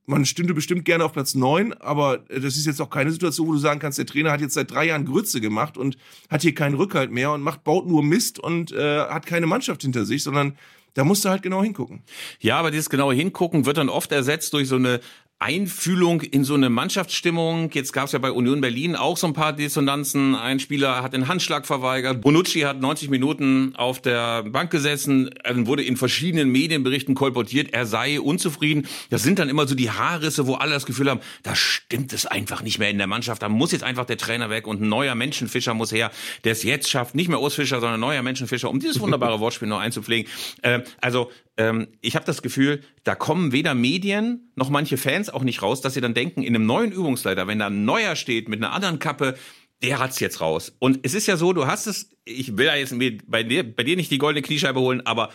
S2: man stünde bestimmt gerne auf Platz neun, aber das ist jetzt auch keine Situation, wo du sagen kannst, der Trainer hat jetzt seit drei Jahren Grütze gemacht und hat hier keinen Rückhalt mehr und macht, baut nur Mist und äh, hat keine Mannschaft hinter sich, sondern da musst du halt genau hingucken.
S1: Ja, aber dieses genaue Hingucken wird dann oft ersetzt durch so eine Einfühlung in so eine Mannschaftsstimmung. Jetzt gab es ja bei Union Berlin auch so ein paar Dissonanzen. Ein Spieler hat den Handschlag verweigert. Bonucci hat 90 Minuten auf der Bank gesessen, wurde in verschiedenen Medienberichten kolportiert, er sei unzufrieden. Das sind dann immer so die Haarrisse, wo alle das Gefühl haben, da stimmt es einfach nicht mehr in der Mannschaft. Da muss jetzt einfach der Trainer weg und ein neuer Menschenfischer muss her, der es jetzt schafft. Nicht mehr Ausfischer, sondern neuer Menschenfischer, um dieses wunderbare Wortspiel noch einzupflegen. Äh, also ähm, ich habe das Gefühl, da kommen weder Medien noch manche Fans auch nicht raus, dass sie dann denken, in einem neuen Übungsleiter, wenn da ein neuer steht mit einer anderen Kappe, der hat's jetzt raus. Und es ist ja so, du hast es, ich will ja jetzt bei dir, bei dir nicht die goldene Kniescheibe holen, aber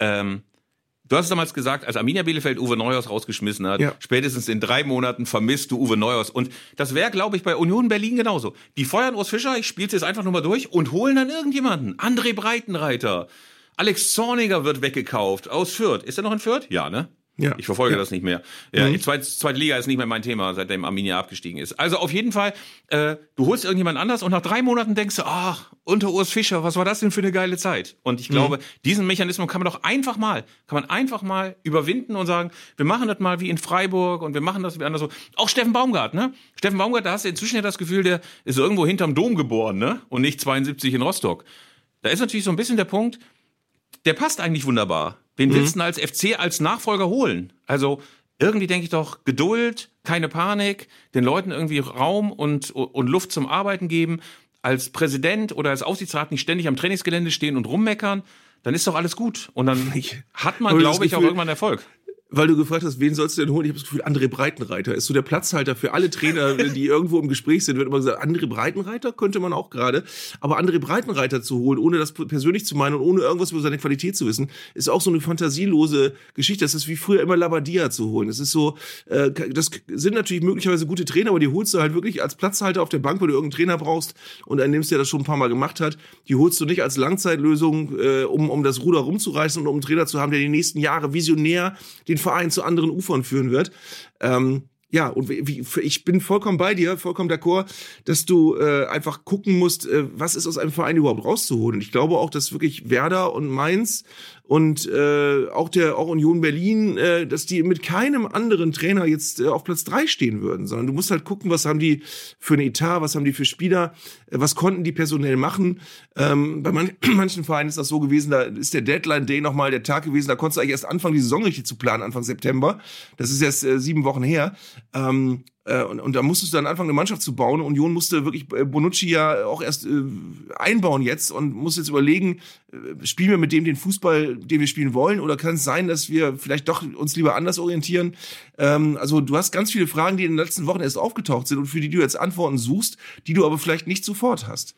S1: ähm, du hast damals gesagt, als Arminia Bielefeld Uwe Neuhaus rausgeschmissen hat, ja. spätestens in drei Monaten vermisst du Uwe Neuhaus. Und das wäre, glaube ich, bei Union Berlin genauso. Die feuern Urs Fischer, ich spiele jetzt einfach nur mal durch und holen dann irgendjemanden. André Breitenreiter. Alex Zorniger wird weggekauft aus Fürth. Ist er noch in Fürth? Ja, ne? Ja. Ich verfolge ja. das nicht mehr. Ja, mhm. die zweite, zweite Liga ist nicht mehr mein Thema, seitdem Arminia abgestiegen ist. Also auf jeden Fall, äh, du holst irgendjemand anders und nach drei Monaten denkst du, ach, unter Urs Fischer, was war das denn für eine geile Zeit? Und ich glaube, mhm. diesen Mechanismus kann man doch einfach mal, kann man einfach mal überwinden und sagen, wir machen das mal wie in Freiburg und wir machen das wie anders so. Auch Steffen Baumgart, ne? Steffen Baumgart, da hast du inzwischen ja das Gefühl, der ist irgendwo hinterm Dom geboren, ne? Und nicht 72 in Rostock. Da ist natürlich so ein bisschen der Punkt, der passt eigentlich wunderbar. Wen mhm. willst du als FC als Nachfolger holen? Also irgendwie denke ich doch Geduld, keine Panik, den Leuten irgendwie Raum und, und Luft zum Arbeiten geben. Als Präsident oder als Aufsichtsrat nicht ständig am Trainingsgelände stehen und rummeckern, dann ist doch alles gut. Und dann hat man, glaube ich, auch irgendwann Erfolg
S2: weil du gefragt hast, wen sollst du denn holen? Ich habe das Gefühl, André Breitenreiter ist so der Platzhalter für alle Trainer, die irgendwo im Gespräch sind. Wird immer gesagt, André Breitenreiter könnte man auch gerade. Aber André Breitenreiter zu holen, ohne das persönlich zu meinen und ohne irgendwas über seine Qualität zu wissen, ist auch so eine fantasielose Geschichte. Das ist wie früher immer Labadia zu holen. Das ist so, äh, das sind natürlich möglicherweise gute Trainer, aber die holst du halt wirklich als Platzhalter auf der Bank, weil du irgendeinen Trainer brauchst und einen nimmst, der das schon ein paar Mal gemacht hat. Die holst du nicht als Langzeitlösung, äh, um, um das Ruder rumzureißen und um einen Trainer zu haben, der die nächsten Jahre visionär den Verein zu anderen Ufern führen wird. Ähm, ja, und wie, ich bin vollkommen bei dir, vollkommen d'accord, dass du äh, einfach gucken musst, äh, was ist aus einem Verein überhaupt rauszuholen. Und ich glaube auch, dass wirklich Werder und Mainz und äh, auch der auch Union Berlin, äh, dass die mit keinem anderen Trainer jetzt äh, auf Platz drei stehen würden, sondern du musst halt gucken, was haben die für eine Etat, was haben die für Spieler, äh, was konnten die personell machen. Ähm, bei man manchen Vereinen ist das so gewesen, da ist der Deadline Day nochmal der Tag gewesen, da konntest du eigentlich erst anfangen, die Saison richtig zu planen, Anfang September. Das ist jetzt äh, sieben Wochen her. Ähm, äh, und, und da musstest du dann anfangen, eine Mannschaft zu bauen. Union musste wirklich äh, Bonucci ja auch erst äh, einbauen jetzt und muss jetzt überlegen, äh, spielen wir mit dem den Fußball, den wir spielen wollen, oder kann es sein, dass wir vielleicht doch uns lieber anders orientieren? Ähm, also du hast ganz viele Fragen, die in den letzten Wochen erst aufgetaucht sind und für die du jetzt Antworten suchst, die du aber vielleicht nicht sofort hast.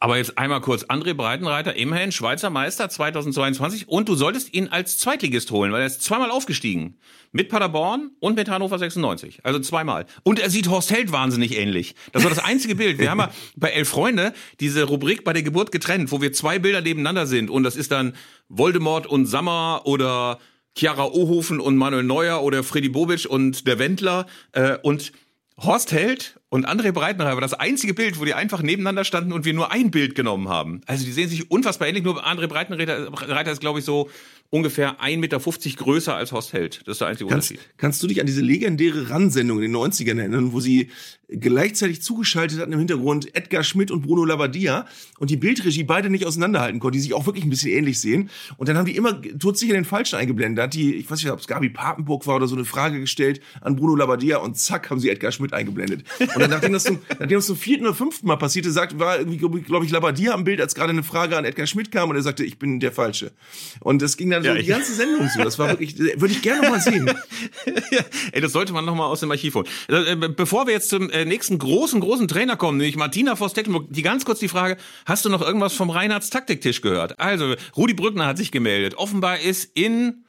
S1: Aber jetzt einmal kurz, André Breitenreiter, immerhin Schweizer Meister 2022 und du solltest ihn als Zweitligist holen, weil er ist zweimal aufgestiegen. Mit Paderborn und mit Hannover 96. Also zweimal. Und er sieht Horst Held wahnsinnig ähnlich. Das war das einzige Bild. Wir haben ja bei Elf Freunde diese Rubrik bei der Geburt getrennt, wo wir zwei Bilder nebeneinander sind und das ist dann Voldemort und Sammer oder Chiara Ohofen und Manuel Neuer oder Freddy Bobic und der Wendler äh, und Horst Held und André Breitenreiter das einzige Bild, wo die einfach nebeneinander standen und wir nur ein Bild genommen haben. Also die sehen sich unfassbar ähnlich, nur André Breitenreiter ist, glaube ich, so ungefähr 1,50 Meter größer als Horst Held. Das ist der einzige
S2: kannst,
S1: Unterschied.
S2: Kannst du dich an diese legendäre Ran-Sendung in den 90ern erinnern, wo sie gleichzeitig zugeschaltet hatten im Hintergrund Edgar Schmidt und Bruno Labbadia und die Bildregie beide nicht auseinanderhalten konnten, die sich auch wirklich ein bisschen ähnlich sehen. Und dann haben die immer todsicher den Falschen eingeblendet. Da hat die, ich weiß nicht, ob es Gabi Papenburg war oder so, eine Frage gestellt an Bruno Labbadia und zack, haben sie Edgar Schmidt eingeblendet. Und dann, nachdem das zum, nachdem das zum vierten oder fünften Mal passierte, sagt, war irgendwie, glaube ich, Labbadia am Bild, als gerade eine Frage an Edgar Schmidt kam und er sagte, ich bin der Falsche. Und das ging dann ja, so die ganze Sendung so. Das war wirklich, würde ich gerne noch mal sehen.
S1: ja, ey, das sollte man noch mal aus dem Archiv holen. Äh, bevor wir jetzt zum äh, nächsten großen, großen Trainer kommen, nämlich Martina Voss-Tecklenburg, die ganz kurz die Frage, hast du noch irgendwas vom Reinhards Taktiktisch gehört? Also, Rudi Brückner hat sich gemeldet. Offenbar ist in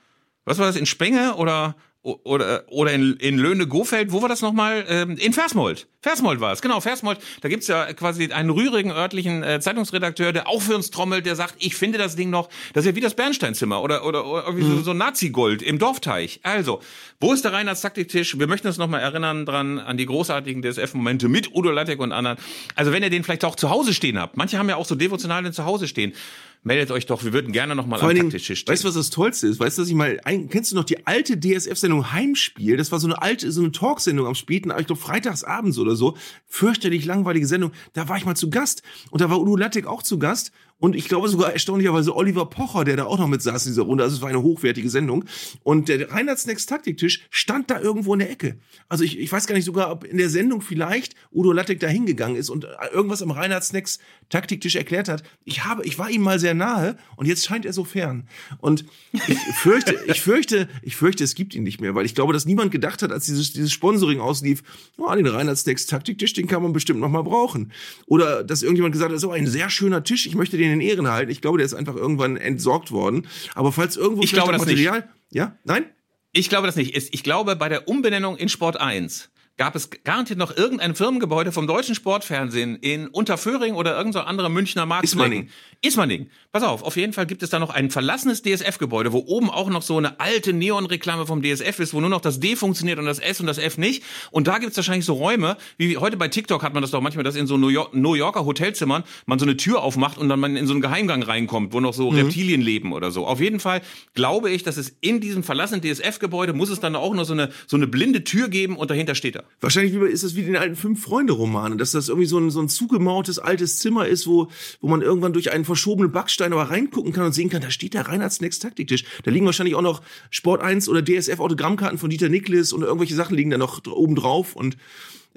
S1: was war das, in Spenge oder oder, oder in, in Löhne-Gofeld, wo war das nochmal? Ähm, in Versmold. Versmold war es, genau, Versmold. Da gibt's ja quasi einen rührigen örtlichen äh, Zeitungsredakteur, der auch für uns trommelt, der sagt, ich finde das Ding noch, das ist ja wie das Bernsteinzimmer oder, oder, oder mhm. so, so Nazi-Gold im Dorfteich. Also, wo ist der Reinhards Taktiktisch? Wir möchten uns nochmal erinnern dran an die großartigen DSF-Momente mit Udo Lattek und anderen. Also, wenn ihr den vielleicht auch zu Hause stehen habt, manche haben ja auch so Devotionalien zu Hause stehen meldet euch doch, wir würden gerne noch mal
S2: Vor am Taktisch stehen. Weißt du, was das Tollste ist? Weißt du, dass ich mal, ein, kennst du noch die alte DSF-Sendung Heimspiel? Das war so eine alte, so eine Talksendung am späten, ich glaube freitagsabends oder so. Fürchterlich langweilige Sendung. Da war ich mal zu Gast und da war Udo Lattek auch zu Gast und ich glaube sogar erstaunlicherweise Oliver Pocher, der da auch noch mit saß in dieser Runde. Also es war eine hochwertige Sendung. Und der Reinhard Snacks Taktiktisch stand da irgendwo in der Ecke. Also ich, ich weiß gar nicht sogar, ob in der Sendung vielleicht Udo Lattek da hingegangen ist und irgendwas am Reinhard Snacks Taktiktisch erklärt hat. Ich habe, ich war ihm mal sehr nahe und jetzt scheint er so fern. Und ich fürchte, ich fürchte, ich fürchte, es gibt ihn nicht mehr, weil ich glaube, dass niemand gedacht hat, als dieses, dieses Sponsoring auslief, oh, den Reinhard Snacks Taktiktisch, den kann man bestimmt noch mal brauchen. Oder dass irgendjemand gesagt hat, so ein sehr schöner Tisch, ich möchte den in Ehren halten. Ich glaube, der ist einfach irgendwann entsorgt worden. Aber falls irgendwo
S1: ich glaube das Material, nicht.
S2: ja, nein?
S1: Ich glaube das nicht. Ich glaube, bei der Umbenennung in Sport 1 gab es garantiert noch irgendein Firmengebäude vom deutschen Sportfernsehen in Unterföhring oder irgendein anderer Münchner Markt.
S2: Ismaning.
S1: Ismaning. Pass auf, auf jeden Fall gibt es da noch ein verlassenes DSF-Gebäude, wo oben auch noch so eine alte Neon-Reklame vom DSF ist, wo nur noch das D funktioniert und das S und das F nicht. Und da gibt es wahrscheinlich so Räume, wie heute bei TikTok hat man das doch manchmal, dass in so New, York, New Yorker Hotelzimmern man so eine Tür aufmacht und dann man in so einen Geheimgang reinkommt, wo noch so mhm. Reptilien leben oder so. Auf jeden Fall glaube ich, dass es in diesem verlassenen DSF-Gebäude muss es dann auch noch so eine, so eine blinde Tür geben und dahinter steht er.
S2: Wahrscheinlich ist es wie den alten Fünf-Freunde-Romanen, dass das irgendwie so ein, so ein zugemautes altes Zimmer ist, wo, wo man irgendwann durch einen verschobenen Backstein aber reingucken kann und sehen kann, da steht der Reinhard Snacks Taktiktisch. Da liegen wahrscheinlich auch noch Sport 1 oder DSF Autogrammkarten von Dieter Niklas und irgendwelche Sachen liegen da noch oben drauf und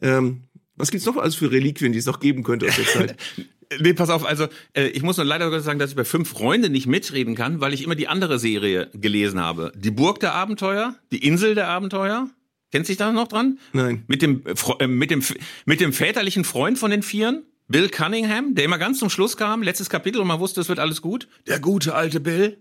S2: ähm, was gibt's noch alles für Reliquien, die es noch geben könnte aus der Zeit?
S1: Nee, pass auf, also äh, ich muss nur leider sagen, dass ich bei Fünf Freunde nicht mitreden kann, weil ich immer die andere Serie gelesen habe. Die Burg der Abenteuer, die Insel der Abenteuer Kennst du dich da noch dran?
S2: Nein.
S1: Mit dem, äh, mit dem, mit dem väterlichen Freund von den Vieren? Bill Cunningham, der immer ganz zum Schluss kam, letztes Kapitel und man wusste, es wird alles gut. Der gute alte Bill.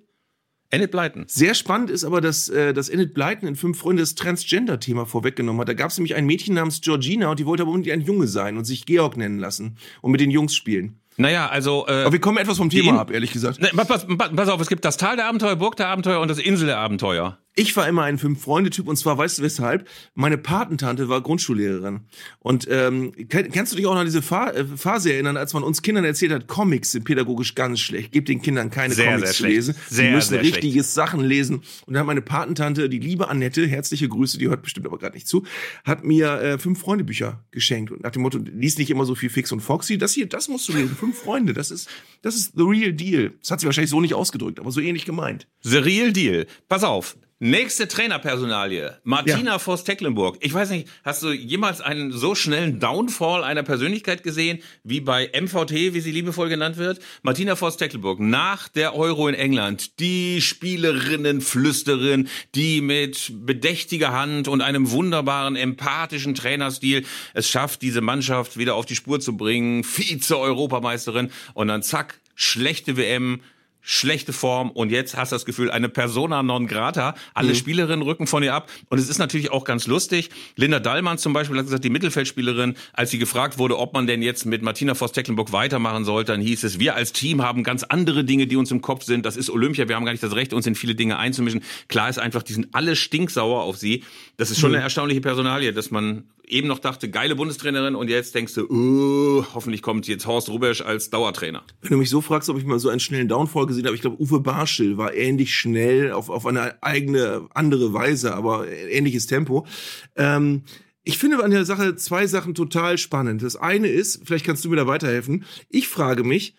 S1: Enid Blyton.
S2: Sehr spannend ist aber, dass, äh, dass Enid Blyton in Fünf Freunde das Transgender-Thema vorweggenommen hat. Da gab es nämlich ein Mädchen namens Georgina und die wollte aber unbedingt ein Junge sein und sich Georg nennen lassen und mit den Jungs spielen.
S1: Naja, also.
S2: Äh, Aber wir kommen etwas vom Thema ab, ehrlich gesagt.
S1: Ne, pass, pass auf, es gibt das Tal der Abenteuer, Burg der Abenteuer und das Insel der Abenteuer.
S2: Ich war immer ein Fünf-Freunde-Typ und zwar, weißt du weshalb? Meine Patentante war Grundschullehrerin. Und ähm, kannst du dich auch noch an diese äh, Phase erinnern, als man uns Kindern erzählt hat, Comics sind pädagogisch ganz schlecht. Gebt den Kindern keine sehr, Comics sehr zu lesen. Sehr, Sie müssen richtiges schlecht. Sachen lesen. Und dann hat meine Patentante, die liebe Annette, herzliche Grüße, die hört bestimmt aber gerade nicht zu, hat mir äh, Fünf-Freunde-Bücher geschenkt. Und nach dem Motto, lies nicht immer so viel Fix und Foxy. Das hier, das musst du lesen. Fünf Freunde, das ist, das ist the real deal. Das hat sie wahrscheinlich so nicht ausgedrückt, aber so ähnlich gemeint.
S1: The real deal. Pass auf. Nächste Trainerpersonalie, Martina ja. Voss-Tecklenburg. Ich weiß nicht, hast du jemals einen so schnellen Downfall einer Persönlichkeit gesehen, wie bei MVT, wie sie liebevoll genannt wird? Martina Voss-Tecklenburg, nach der Euro in England, die Spielerinnenflüsterin, die mit bedächtiger Hand und einem wunderbaren, empathischen Trainerstil es schafft, diese Mannschaft wieder auf die Spur zu bringen, Vize-Europameisterin und dann zack, schlechte WM, schlechte Form und jetzt hast du das Gefühl, eine Persona non grata. Alle mhm. Spielerinnen rücken von ihr ab. Und es ist natürlich auch ganz lustig. Linda Dallmann zum Beispiel hat gesagt, die Mittelfeldspielerin, als sie gefragt wurde, ob man denn jetzt mit Martina Voss-Tecklenburg weitermachen sollte, dann hieß es, wir als Team haben ganz andere Dinge, die uns im Kopf sind. Das ist Olympia. Wir haben gar nicht das Recht, uns in viele Dinge einzumischen. Klar ist einfach, die sind alle stinksauer auf sie. Das ist schon mhm. eine erstaunliche Personalie, dass man eben noch dachte, geile Bundestrainerin und jetzt denkst du, uh, hoffentlich kommt jetzt Horst Rubesch als Dauertrainer.
S2: Wenn du mich so fragst, ob ich mal so einen schnellen Downfall gesehen habe, ich glaube, Uwe Barschel war ähnlich schnell auf, auf eine eigene, andere Weise, aber ähnliches Tempo. Ähm, ich finde an der Sache zwei Sachen total spannend. Das eine ist, vielleicht kannst du mir da weiterhelfen. Ich frage mich,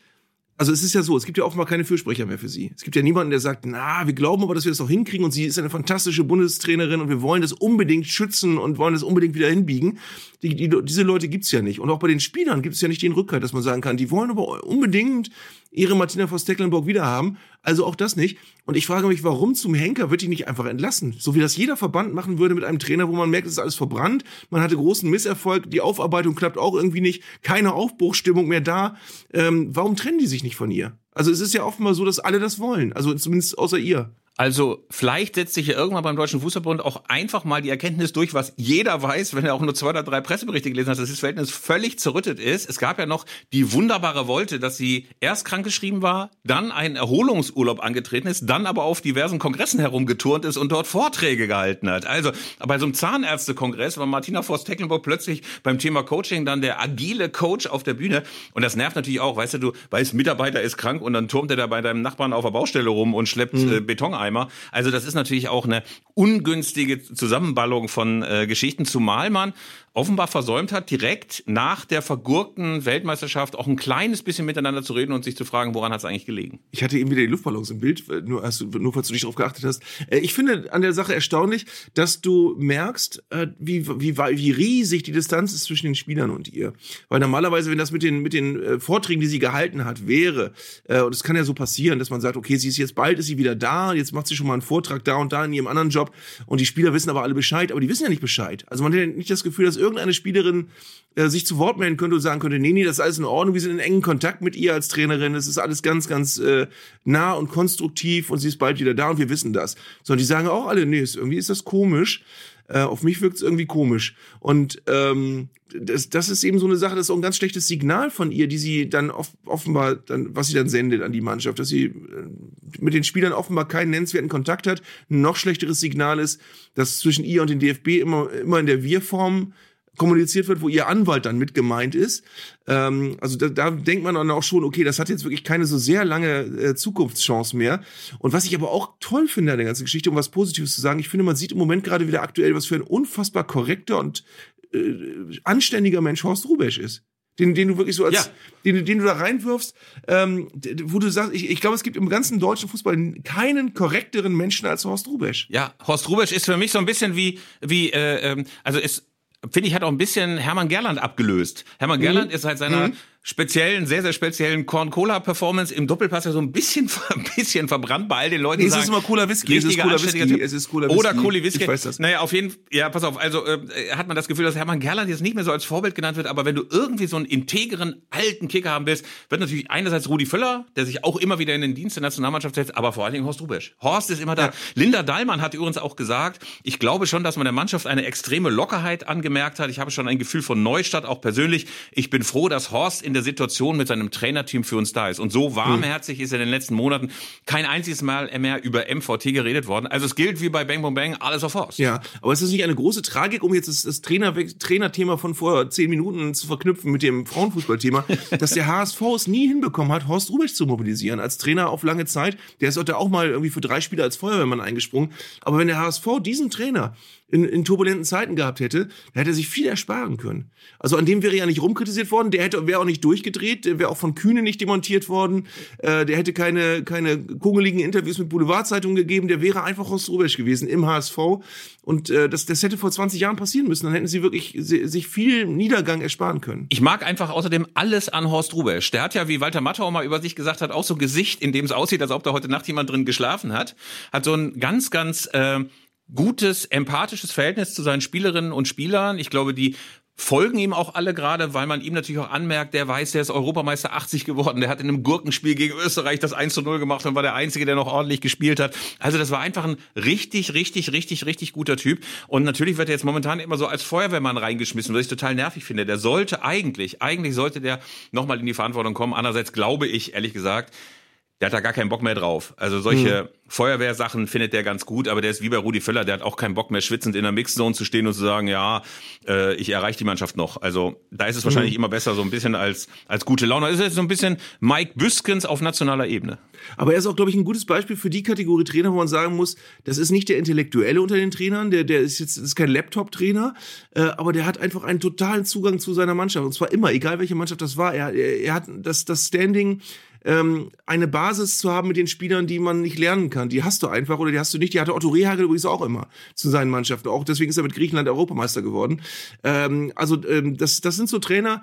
S2: also es ist ja so, es gibt ja offenbar keine Fürsprecher mehr für sie. Es gibt ja niemanden, der sagt, na, wir glauben aber, dass wir das auch hinkriegen und sie ist eine fantastische Bundestrainerin und wir wollen das unbedingt schützen und wollen das unbedingt wieder hinbiegen. Die, die, diese Leute gibt's ja nicht. Und auch bei den Spielern gibt es ja nicht den Rückhalt, dass man sagen kann, die wollen aber unbedingt ihre Martina vos Tecklenburg wieder haben. Also auch das nicht. Und ich frage mich, warum zum Henker wird die nicht einfach entlassen? So wie das jeder Verband machen würde mit einem Trainer, wo man merkt, es ist alles verbrannt. Man hatte großen Misserfolg. Die Aufarbeitung klappt auch irgendwie nicht. Keine Aufbruchstimmung mehr da. Ähm, warum trennen die sich nicht von ihr? Also es ist ja offenbar so, dass alle das wollen. Also zumindest außer ihr.
S1: Also vielleicht setzt sich ja irgendwann beim Deutschen Fußballbund auch einfach mal die Erkenntnis durch, was jeder weiß, wenn er auch nur zwei oder drei Presseberichte gelesen hat, dass das Verhältnis völlig zerrüttet ist. Es gab ja noch die wunderbare Wolte, dass sie erst krankgeschrieben war, dann einen Erholungsurlaub angetreten ist, dann aber auf diversen Kongressen herumgeturnt ist und dort Vorträge gehalten hat. Also bei so einem Zahnärztekongress war Martina Voss-Tecklenburg plötzlich beim Thema Coaching dann der agile Coach auf der Bühne. Und das nervt natürlich auch, weißt du, du weißt, Mitarbeiter ist krank und dann turmt er da bei deinem Nachbarn auf der Baustelle rum und schleppt mhm. äh, Beton Mannheimer. Also das ist natürlich auch eine ungünstige Zusammenballung von äh, Geschichten, zumal man offenbar versäumt hat, direkt nach der vergurkten Weltmeisterschaft auch ein kleines bisschen miteinander zu reden und sich zu fragen, woran hat es eigentlich gelegen.
S2: Ich hatte eben wieder die Luftballons im Bild, nur, hast du, nur falls du nicht darauf geachtet hast. Äh, ich finde an der Sache erstaunlich, dass du merkst, äh, wie, wie, wie riesig die Distanz ist zwischen den Spielern und ihr. Weil normalerweise, wenn das mit den, mit den äh, Vorträgen, die sie gehalten hat, wäre, und es kann ja so passieren, dass man sagt, okay, sie ist jetzt bald, ist sie wieder da, jetzt macht sie schon mal einen Vortrag da und da in ihrem anderen Job und die Spieler wissen aber alle Bescheid, aber die wissen ja nicht Bescheid. Also man hat ja nicht das Gefühl, dass irgendeine Spielerin äh, sich zu Wort melden könnte und sagen könnte, nee, nee, das ist alles in Ordnung, wir sind in engen Kontakt mit ihr als Trainerin, es ist alles ganz, ganz äh, nah und konstruktiv und sie ist bald wieder da und wir wissen das. Sondern die sagen auch alle, nee, ist, irgendwie ist das komisch. Äh, auf mich wirkt es irgendwie komisch. Und ähm, das, das ist eben so eine Sache, das ist auch ein ganz schlechtes Signal von ihr, die sie dann off offenbar, dann, was sie dann sendet an die Mannschaft, dass sie äh, mit den Spielern offenbar keinen nennenswerten Kontakt hat. Ein noch schlechteres Signal ist, dass zwischen ihr und den DFB immer, immer in der Wir-Form kommuniziert wird, wo ihr Anwalt dann mit gemeint ist. Ähm, also da, da denkt man dann auch schon, okay, das hat jetzt wirklich keine so sehr lange äh, Zukunftschance mehr. Und was ich aber auch toll finde an der ganzen Geschichte, um was Positives zu sagen, ich finde, man sieht im Moment gerade wieder aktuell, was für ein unfassbar korrekter und äh, anständiger Mensch Horst Rubesch ist den, den du wirklich so als, ja. den, den du da reinwirfst, ähm, wo du sagst, ich, ich glaube, es gibt im ganzen deutschen Fußball keinen korrekteren Menschen als Horst Rubesch.
S1: Ja, Horst Rubesch ist für mich so ein bisschen wie, wie, äh, ähm, also ist finde ich, hat auch ein bisschen Hermann Gerland abgelöst. Hermann mhm. Gerland ist seit seiner mhm speziellen, sehr, sehr speziellen Corn-Cola-Performance im Doppelpass ja so ein bisschen, ein bisschen verbrannt bei all den Leuten,
S2: nee, es ist immer cooler Whisky. Es ist cooler Whisky.
S1: Es ist cooler Whisky. Oder Cola Whisky. Ich weiß das. Naja, auf jeden Fall, ja, pass auf, also äh, hat man das Gefühl, dass Hermann Gerland jetzt nicht mehr so als Vorbild genannt wird, aber wenn du irgendwie so einen integren, alten Kicker haben willst, wird natürlich einerseits Rudi Völler, der sich auch immer wieder in den Dienst der Nationalmannschaft setzt, aber vor allen Dingen Horst Rubesch. Horst ist immer da. Ja. Linda Dahlmann hat übrigens auch gesagt, ich glaube schon, dass man der Mannschaft eine extreme Lockerheit angemerkt hat. Ich habe schon ein Gefühl von Neustadt, auch persönlich. Ich bin froh, dass Horst in der Situation mit seinem Trainerteam für uns da ist. Und so warmherzig ist er in den letzten Monaten kein einziges Mal mehr über MVT geredet worden. Also es gilt wie bei Bang Bang Bang, alles auf Horst.
S2: Ja, aber ist das nicht eine große Tragik, um jetzt das, das Trainer, Trainerthema von vor zehn Minuten zu verknüpfen mit dem Frauenfußballthema, dass der HSV es nie hinbekommen hat, Horst Rubisch zu mobilisieren als Trainer auf lange Zeit. Der ist heute auch mal irgendwie für drei Spiele als Feuerwehrmann eingesprungen. Aber wenn der HSV diesen Trainer in, in turbulenten Zeiten gehabt hätte, dann hätte er sich viel ersparen können. Also an dem wäre ja nicht rumkritisiert worden, der hätte wäre auch nicht durchgedreht, der wäre auch von Kühne nicht demontiert worden, äh, der hätte keine keine kungeligen Interviews mit Boulevardzeitungen gegeben, der wäre einfach Horst Rubesch gewesen im HSV und äh, das das hätte vor 20 Jahren passieren müssen, dann hätten sie wirklich sich viel Niedergang ersparen können.
S1: Ich mag einfach außerdem alles an Horst Rubesch. Der hat ja, wie Walter Matthau mal über sich gesagt hat, auch so Gesicht, in dem es aussieht, als ob da heute Nacht jemand drin geschlafen hat, hat so ein ganz ganz äh, gutes, empathisches Verhältnis zu seinen Spielerinnen und Spielern. Ich glaube, die folgen ihm auch alle gerade, weil man ihm natürlich auch anmerkt, der weiß, der ist Europameister 80 geworden, der hat in einem Gurkenspiel gegen Österreich das 1 zu 0 gemacht und war der Einzige, der noch ordentlich gespielt hat. Also das war einfach ein richtig, richtig, richtig, richtig guter Typ. Und natürlich wird er jetzt momentan immer so als Feuerwehrmann reingeschmissen, was ich total nervig finde. Der sollte eigentlich, eigentlich sollte der nochmal in die Verantwortung kommen. Andererseits glaube ich, ehrlich gesagt, der hat da gar keinen Bock mehr drauf. Also solche, mhm. Feuerwehrsachen findet der ganz gut, aber der ist wie bei Rudi Völler, der hat auch keinen Bock mehr schwitzend in der Mixzone zu stehen und zu sagen, ja, äh, ich erreiche die Mannschaft noch. Also da ist es wahrscheinlich mhm. immer besser, so ein bisschen als, als gute Laune. Das ist jetzt so ein bisschen Mike Büskens auf nationaler Ebene.
S2: Aber er ist auch, glaube ich, ein gutes Beispiel für die Kategorie Trainer, wo man sagen muss, das ist nicht der Intellektuelle unter den Trainern, der, der ist jetzt ist kein Laptop-Trainer, äh, aber der hat einfach einen totalen Zugang zu seiner Mannschaft. Und zwar immer, egal welche Mannschaft das war. Er, er, er hat das, das Standing, ähm, eine Basis zu haben mit den Spielern, die man nicht lernen kann. Die hast du einfach oder die hast du nicht. Die hatte Otto Rehagel übrigens auch immer zu seinen Mannschaften. Auch deswegen ist er mit Griechenland Europameister geworden. Ähm, also ähm, das, das sind so Trainer,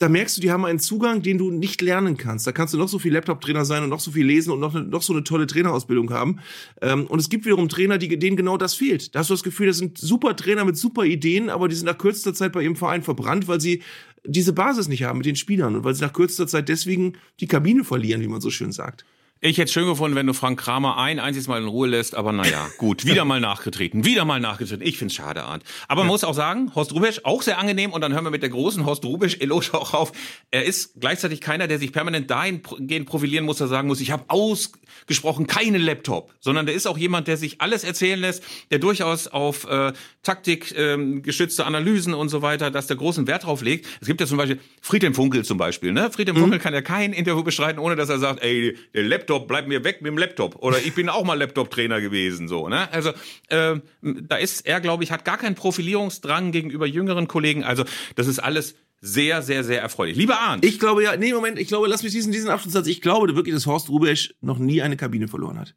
S2: da merkst du, die haben einen Zugang, den du nicht lernen kannst. Da kannst du noch so viel Laptop-Trainer sein und noch so viel lesen und noch, noch so eine tolle Trainerausbildung haben. Ähm, und es gibt wiederum Trainer, die, denen genau das fehlt. Da hast du das Gefühl, das sind super Trainer mit super Ideen, aber die sind nach kürzester Zeit bei ihrem Verein verbrannt, weil sie diese Basis nicht haben mit den Spielern und weil sie nach kürzester Zeit deswegen die Kabine verlieren, wie man so schön sagt.
S1: Ich hätte schön gefunden, wenn du Frank Kramer ein einziges Mal in Ruhe lässt, aber naja, gut, wieder mal nachgetreten, wieder mal nachgetreten. Ich find's schade, Arndt. Aber man muss auch sagen, Horst Rubesch auch sehr angenehm und dann hören wir mit der großen Horst Rubesch Eloge auch auf. Er ist gleichzeitig keiner, der sich permanent dahingehend profilieren muss, der sagen muss, ich habe ausgesprochen keinen Laptop, sondern der ist auch jemand, der sich alles erzählen lässt, der durchaus auf äh, Taktik ähm, gestützte Analysen und so weiter, dass der großen Wert drauf legt. Es gibt ja zum Beispiel Friedhelm Funkel zum Beispiel, ne? Friedhelm Funkel kann ja kein Interview bestreiten, ohne dass er sagt, ey, der Laptop, bleib mir weg mit dem Laptop. Oder ich bin auch mal Laptop-Trainer gewesen, so, ne? Also, äh, da ist er, glaube ich, hat gar keinen Profilierungsdrang gegenüber jüngeren Kollegen. Also, das ist alles sehr, sehr, sehr erfreulich. Lieber Arndt.
S2: Ich glaube ja, nee, Moment, ich glaube, lass mich diesen, diesen Abschlusssatz, ich glaube wirklich, dass Horst Rubesch noch nie eine Kabine verloren hat.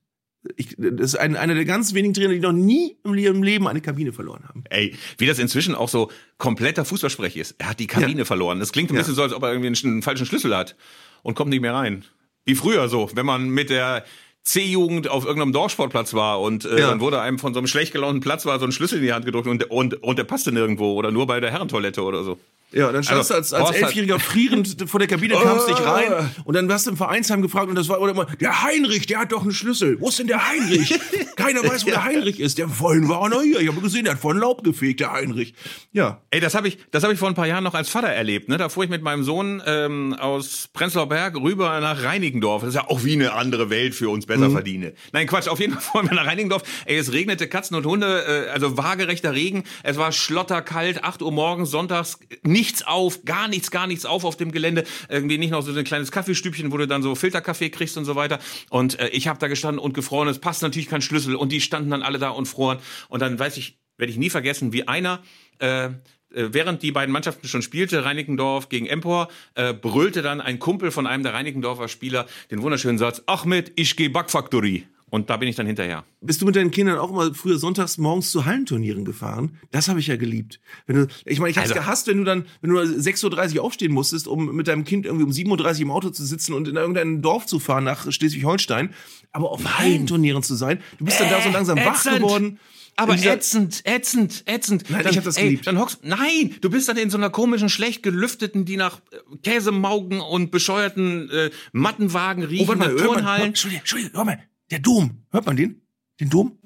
S2: Ich, das ist ein, einer der ganz wenigen Trainer, die noch nie im Leben eine Kabine verloren haben.
S1: Ey, wie das inzwischen auch so kompletter Fußballsprech ist. Er hat die Kabine
S2: Ja.
S1: verloren. Das klingt ein
S2: Ja.
S1: bisschen so, als ob er irgendwie einen, einen falschen Schlüssel hat und kommt nicht mehr rein. Wie früher so, wenn man mit der C-Jugend auf irgendeinem Dorfsportplatz war und äh,
S2: Ja.
S1: dann wurde einem von so einem schlecht gelaunten Platz war so ein Schlüssel in die Hand gedrückt und, und, und der passte nirgendwo oder nur bei der Herrentoilette oder so.
S2: Ja, dann standst
S1: Also,
S2: du als, als Elfjähriger frierend vor der Kabine, kamst nicht rein und dann warst du im Vereinsheim gefragt und das war oder immer, der Heinrich, der hat doch einen Schlüssel. Wo ist denn der Heinrich? Keiner weiß, wo der Heinrich ist. Der vorhin war auch noch hier. Ich habe gesehen, der hat vorhin Laub gefegt, der Heinrich. Ja.
S1: Ey, das habe ich, das habe ich vor ein paar Jahren noch als Vater erlebt. Ne? Da fuhr ich mit meinem Sohn ähm, aus Prenzlauer Berg rüber nach Reinickendorf. Das ist ja auch wie eine andere Welt für uns besser verdiene. Nein, Quatsch. Auf jeden Fall fuhren wir nach Reinickendorf. Ey, es regnete Katzen und Hunde, äh, also waagerechter Regen. Es war schlotterkalt, 8 Uhr morgens, sonntags, nichts auf, gar nichts, gar nichts auf auf dem Gelände. Irgendwie nicht noch so ein kleines Kaffeestübchen, wo du dann so Filterkaffee kriegst und so weiter. Und äh, ich habe da gestanden und gefroren. Es passt natürlich kein Schlüssel und die standen dann alle da und froren. Und dann weiß ich, werde ich nie vergessen, wie einer äh, äh, während die beiden Mannschaften schon spielte, Reinickendorf gegen Empor, äh, brüllte dann ein Kumpel von einem der Reinickendorfer Spieler den wunderschönen Satz, Ahmed, ich geh Backfactory. Und da bin ich dann hinterher.
S2: Bist du mit deinen Kindern auch immer früher sonntags morgens zu Hallenturnieren gefahren? Das habe ich ja geliebt. Wenn du, ich meine, ich habe es
S1: Also-
S2: gehasst, wenn du dann, wenn du 6.30 Uhr aufstehen musstest, um mit deinem Kind irgendwie um 7.30 Uhr im Auto zu sitzen und in irgendein Dorf zu fahren nach Schleswig-Holstein. Aber auf Hallenturnieren zu sein, du bist dann da so langsam wach
S1: ätzend.
S2: geworden.
S1: Aber ätzend, ätzend, ätzend.
S2: Nein,
S1: dann,
S2: ich hab das
S1: ey,
S2: geliebt.
S1: Dann hockst, nein, du bist dann in so einer komischen, schlecht gelüfteten, die nach äh, Käsemaugen und bescheuerten äh, Mattenwagen
S2: Oh,
S1: riechen,
S2: warte mal,
S1: Turnhallen.
S2: Entschuldigung, Entschuldigung, hör mal, der Dom. Hört man den? Den Dom?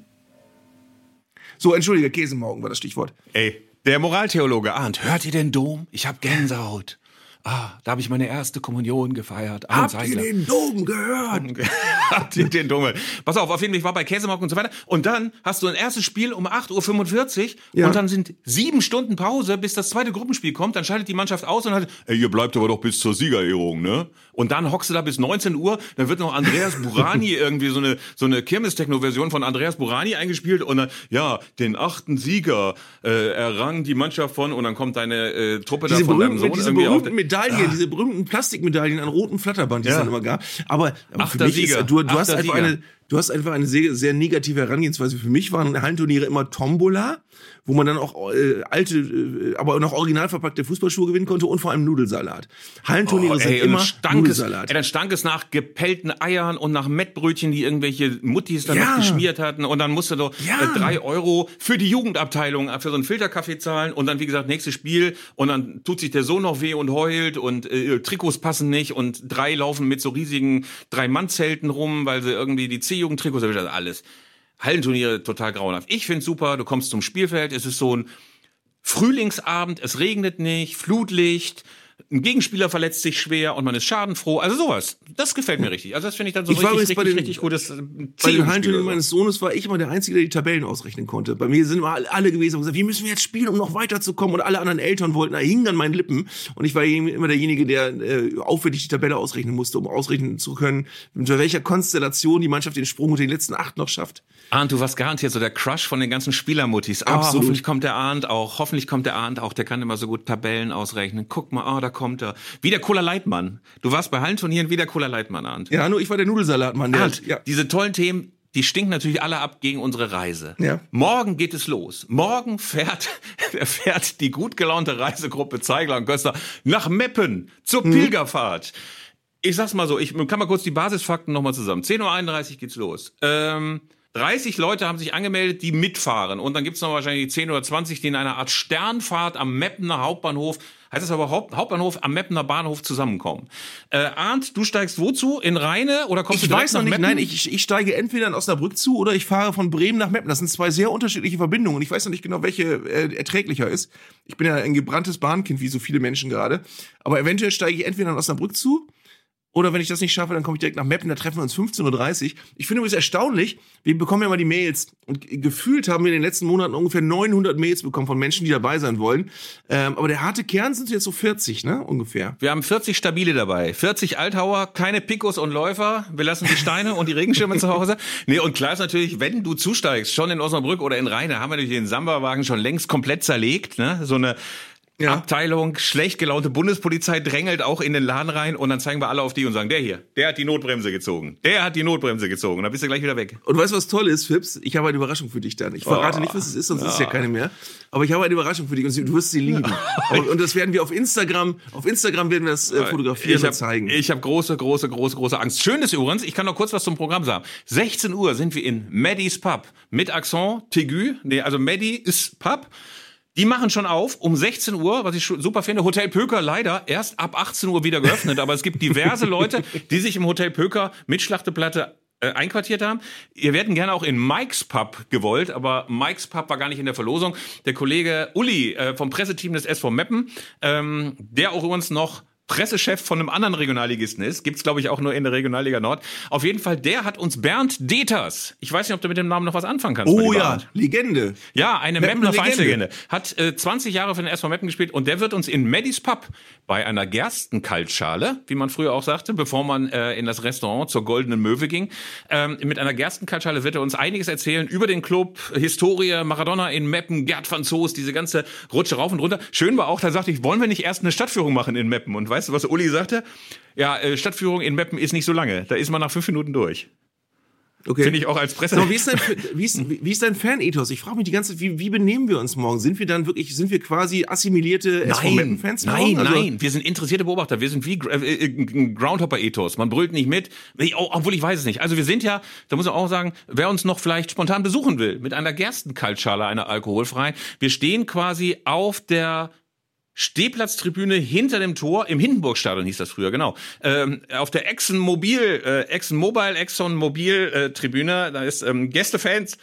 S2: So, entschuldige, Käsemaugen war das Stichwort.
S1: Ey, der Moraltheologe Arndt, hört ihr den Dom? Ich hab Gänsehaut. Ah, da habe ich meine erste Kommunion gefeiert.
S2: Habt ihr den Dom gehört?
S1: Habt ihr den Dumme? Pass auf, auf jeden Fall, ich war bei Käsemark und so weiter. Und dann hast du ein erstes Spiel um 8.45 Uhr
S2: Ja.
S1: und dann sind sieben Stunden Pause, bis das zweite Gruppenspiel kommt. Dann schaltet die Mannschaft aus und hat, ey, ihr bleibt aber doch bis zur Siegerehrung, ne? Und dann hockst du da bis 19 Uhr, dann wird noch Andreas Burani irgendwie so eine, so eine Kirmes-Techno-Version von Andreas Burani eingespielt und dann, ja, den achten Sieger äh, errang die Mannschaft von und dann kommt deine äh, Truppe
S2: diese
S1: da von deinem Sohn irgendwie auf.
S2: berühmten Medaillen, diese berühmten Plastikmedaillen an roten Flatterband, die es
S1: Ja.
S2: dann immer gab. Aber, aber für mich
S1: Sieger.
S2: ist, du, du hast einfach
S1: Sieger.
S2: eine, du hast einfach eine sehr, sehr negative Herangehensweise. Für mich waren Hallenturniere immer Tombola, wo man dann auch äh, alte, äh, aber noch original verpackte Fußballschuhe gewinnen konnte und vor allem Nudelsalat. Hallenturniere
S1: Oh,
S2: sind
S1: ey,
S2: immer
S1: stank es,
S2: Nudelsalat.
S1: ey, dann stank es nach gepellten Eiern und nach Mettbrötchen, die irgendwelche Muttis dann
S2: Ja.
S1: noch geschmiert hatten. Und dann musste doch
S2: Ja.
S1: äh, drei Euro für die Jugendabteilung, äh, für so einen Filterkaffee zahlen. Und dann, wie gesagt, nächstes Spiel. Und dann tut sich der Sohn noch weh und heult. Und äh, Trikots passen nicht. Und drei laufen mit so riesigen Drei-Mann-Zelten rum, weil sie irgendwie die C-Jugend-Trikots, also alles. Hallenturniere total grauenhaft. Ich find's super, du kommst zum Spielfeld, es ist so ein Frühlingsabend, es regnet nicht, Flutlicht, ein Gegenspieler verletzt sich schwer und man ist schadenfroh. Also sowas. Das gefällt mir richtig. Also das finde ich dann so
S2: Ich
S1: richtig, richtig,
S2: den-
S1: richtig gutes
S2: Bei den
S1: oder so.
S2: meines Sohnes war ich immer der Einzige, der die Tabellen ausrechnen konnte. Bei mir sind immer alle- alle gewesen und gesagt, wie müssen wir jetzt spielen, um noch weiterzukommen? Und alle anderen Eltern wollten, da hingen an meinen Lippen. Und ich war immer derjenige, der äh, aufwendig die Tabelle ausrechnen musste, um ausrechnen zu können, unter welcher Konstellation die Mannschaft den Sprung unter den letzten acht noch schafft.
S1: Arndt, du warst garantiert so der Crush von den ganzen Spielermuttis. Ah,
S2: Absolut.
S1: hoffentlich kommt der Arndt auch. Hoffentlich kommt der Arndt auch. Der kann immer so gut Tabellen ausrechnen. Guck mal, ah, da kommt er. Wie der Cola Leitmann. Du warst bei Hallenturnieren wie der Cola Leitmann, Arndt.
S2: Ja, nur ich war der Nudelsalatmann. Der,
S1: Arndt,
S2: ja.
S1: diese tollen Themen, die stinken natürlich alle ab gegen unsere Reise.
S2: Ja.
S1: Morgen geht es los. Morgen fährt, fährt die gut gelaunte Reisegruppe Zeigler und Köster nach Meppen zur
S2: Mhm.
S1: Pilgerfahrt. Ich sag's mal so, ich kann mal kurz die Basisfakten nochmal zusammen. 10.31 Uhr geht's los. Ähm, 30 Leute haben sich angemeldet, die mitfahren. Und dann gibt's noch wahrscheinlich 10 oder 20, die in einer Art Sternfahrt am Meppener Hauptbahnhof heißt es aber Haupt, Hauptbahnhof am Meppener Bahnhof zusammenkommen. Äh, Arndt, du steigst wozu? In Rheine oder kommst
S2: Ich
S1: du direkt
S2: weiß noch
S1: nach
S2: nicht,
S1: Meppen?
S2: nein, ich, ich steige entweder in Osnabrück zu oder ich fahre von Bremen nach Meppen. Das sind zwei sehr unterschiedliche Verbindungen ich weiß noch nicht genau, welche äh, erträglicher ist. Ich bin ja ein gebranntes Bahnkind, wie so viele Menschen gerade. Aber eventuell steige ich entweder in Osnabrück zu oder wenn ich das nicht schaffe, dann komme ich direkt nach Meppen, da treffen wir uns 15.30 Uhr. Ich finde übrigens erstaunlich, wir bekommen ja mal die Mails und gefühlt haben wir in den letzten Monaten ungefähr 900 Mails bekommen von Menschen, die dabei sein wollen. Ähm, aber der harte Kern sind jetzt so 40, ne, ungefähr.
S1: Wir haben 40 Stabile dabei, 40 Althauer, keine Pikos und Läufer. Wir lassen die Steine und die Regenschirme zu Hause. Nee, und klar ist natürlich, wenn du zusteigst, schon in Osnabrück oder in Rheine, haben wir natürlich den Samba-Wagen schon längst komplett zerlegt. Ne? So eine
S2: Ja.
S1: Abteilung, schlecht gelaunte Bundespolizei drängelt auch in den Laden rein und dann zeigen wir alle auf die und sagen, der hier, der hat die Notbremse gezogen. Der hat die Notbremse gezogen. Dann bist du gleich wieder weg.
S2: Und weißt du, was toll ist, Fips? Ich habe eine Überraschung für dich dann. Ich verrate nicht, was es ist, sonst ist es ja keine mehr. Aber ich habe eine Überraschung für dich und du wirst sie lieben. und, und das werden wir auf Instagram, auf Instagram werden wir das äh, fotografieren
S1: ich
S2: und
S1: hab,
S2: zeigen.
S1: Ich habe große, große, große, große Angst. Schön ist übrigens, ich kann noch kurz was zum Programm sagen. 16 Uhr sind wir in Maddys Pub mit Accent Tegu. Nee, also Maddy ist Pub. Die machen schon auf um 16 Uhr, was ich super finde. Hotel Pöker leider erst ab 18 Uhr wieder geöffnet, aber es gibt diverse Leute, die sich im Hotel Pöker mit Schlachteplatte äh, einquartiert haben. Ihr werden gerne auch in Mike's Pub gewollt, aber Mike's Pub war gar nicht in der Verlosung. Der Kollege Uli äh, vom Presseteam des SV Meppen, ähm, der auch übrigens noch Pressechef von einem anderen Regionalligisten ist. Gibt's glaube ich, auch nur in der Regionalliga Nord. Auf jeden Fall, der hat uns Bernd Deters, ich weiß nicht, ob du mit dem Namen noch was anfangen kannst.
S2: oh ja,
S1: Arndt.
S2: Legende.
S1: Ja, eine
S2: Legende.
S1: Vereinslegende. Hat äh, 20 Jahre für den SV Meppen gespielt und der wird uns in Maddys Pub bei einer Gerstenkaltschale, wie man früher auch sagte, bevor man äh, in das Restaurant zur Goldenen Möwe ging, ähm, mit einer Gerstenkaltschale wird er uns einiges erzählen über den Club, Historie, Maradona in Meppen, Gerd van Zoos, diese ganze Rutsche rauf und runter. Schön war auch, da sagte ich, wollen wir nicht erst eine Stadtführung machen in Meppen? Und weißt du, was Uli sagte? Ja, äh, Stadtführung in Meppen ist nicht so lange. Da ist man nach fünf Minuten durch.
S2: Okay.
S1: Finde ich auch als Presse.
S2: So, wie ist dein, wie ist, wie ist dein Fan-Ethos? Ich frage mich die ganze Zeit, wie, wie benehmen wir uns morgen? Sind wir dann wirklich, sind wir quasi assimilierte
S1: Nein,
S2: Meppen-Fans?
S1: nein,
S2: morgen? Also-
S1: nein. Wir sind interessierte Beobachter. Wir sind wie äh, äh, Groundhopper-Ethos. Man brüllt nicht mit. Nee, oh, obwohl ich weiß es nicht. Also wir sind ja, da muss man auch sagen, wer uns noch vielleicht spontan besuchen will, mit einer Gerstenkaltschale, einer alkoholfreien. Wir stehen quasi auf der Stehplatztribüne hinter dem Tor, im Hindenburgstadion hieß das früher, genau. Ähm, auf der Exxon Mobil, äh, Exxon Mobile, Exxon Mobil äh, Tribüne, da ist ähm, Gästefans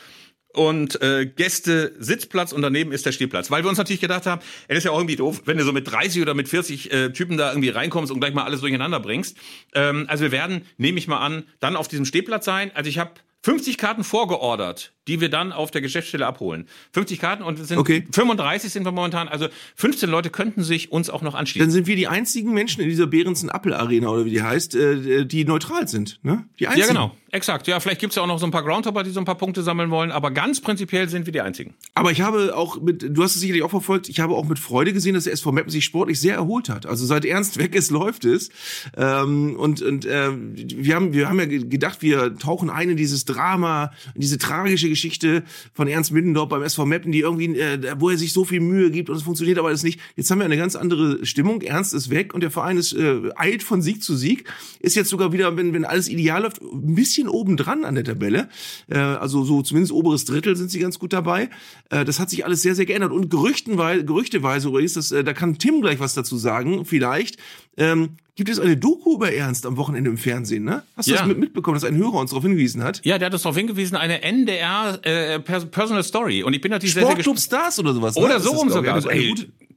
S1: und äh, Gäste Sitzplatz und daneben ist der Stehplatz. Weil wir uns natürlich gedacht haben, es ist ja auch irgendwie doof, wenn du so mit 30 oder mit 40 äh, Typen da irgendwie reinkommst und gleich mal alles durcheinander bringst. Ähm, also wir werden, nehme ich mal an, dann auf diesem Stehplatz sein. Also ich habe 50 Karten vorgeordert, die wir dann auf der Geschäftsstelle abholen. 50 Karten und sind
S2: Okay.
S1: 35 sind wir momentan. Also 15 Leute könnten sich uns auch noch anschließen.
S2: Dann sind wir die einzigen Menschen in dieser Behrensen-Appel-Arena oder wie die heißt, äh, die neutral sind. Ne? Die einzigen.
S1: Ja, genau. Exakt. Ja, vielleicht gibt's ja auch noch so ein paar Groundhopper, die so ein paar Punkte sammeln wollen, aber ganz prinzipiell sind wir die Einzigen.
S2: Aber ich habe auch mit, du hast es sicherlich auch verfolgt, ich habe auch mit Freude gesehen, dass der SV Meppen sich sportlich sehr erholt hat. Also seit Ernst weg ist, läuft es. Ähm, und und äh, wir haben wir haben ja ge- gedacht, wir tauchen ein in dieses Drama, in diese tragische Geschichte von Ernst Middendorf beim SV Meppen, die irgendwie, äh, wo er sich so viel Mühe gibt und es funktioniert aber alles nicht. Jetzt haben wir eine ganz andere Stimmung. Ernst ist weg und der Verein ist äh, eilt von Sieg zu Sieg. Ist jetzt sogar wieder, wenn, wenn alles ideal läuft, ein bisschen obendran an der Tabelle. Äh, also so zumindest oberes Drittel sind sie ganz gut dabei. Äh, das hat sich alles sehr, sehr geändert. Und gerüchtenweise, gerüchteweise übrigens, das, äh, da kann Tim gleich was dazu sagen, vielleicht. Ähm, gibt es eine Doku über Ernst am Wochenende im Fernsehen, ne? Hast du
S1: Ja.
S2: das mit, mitbekommen, dass ein Hörer uns darauf hingewiesen hat?
S1: Ja, der hat uns darauf hingewiesen, eine NDR äh, Pers- Personal Story. Und ich bin natürlich sehr, sehr
S2: Sportclub
S1: gespannt.
S2: Stars oder sowas. ne?
S1: Oder
S2: Das
S1: so rum sogar. Also, ey,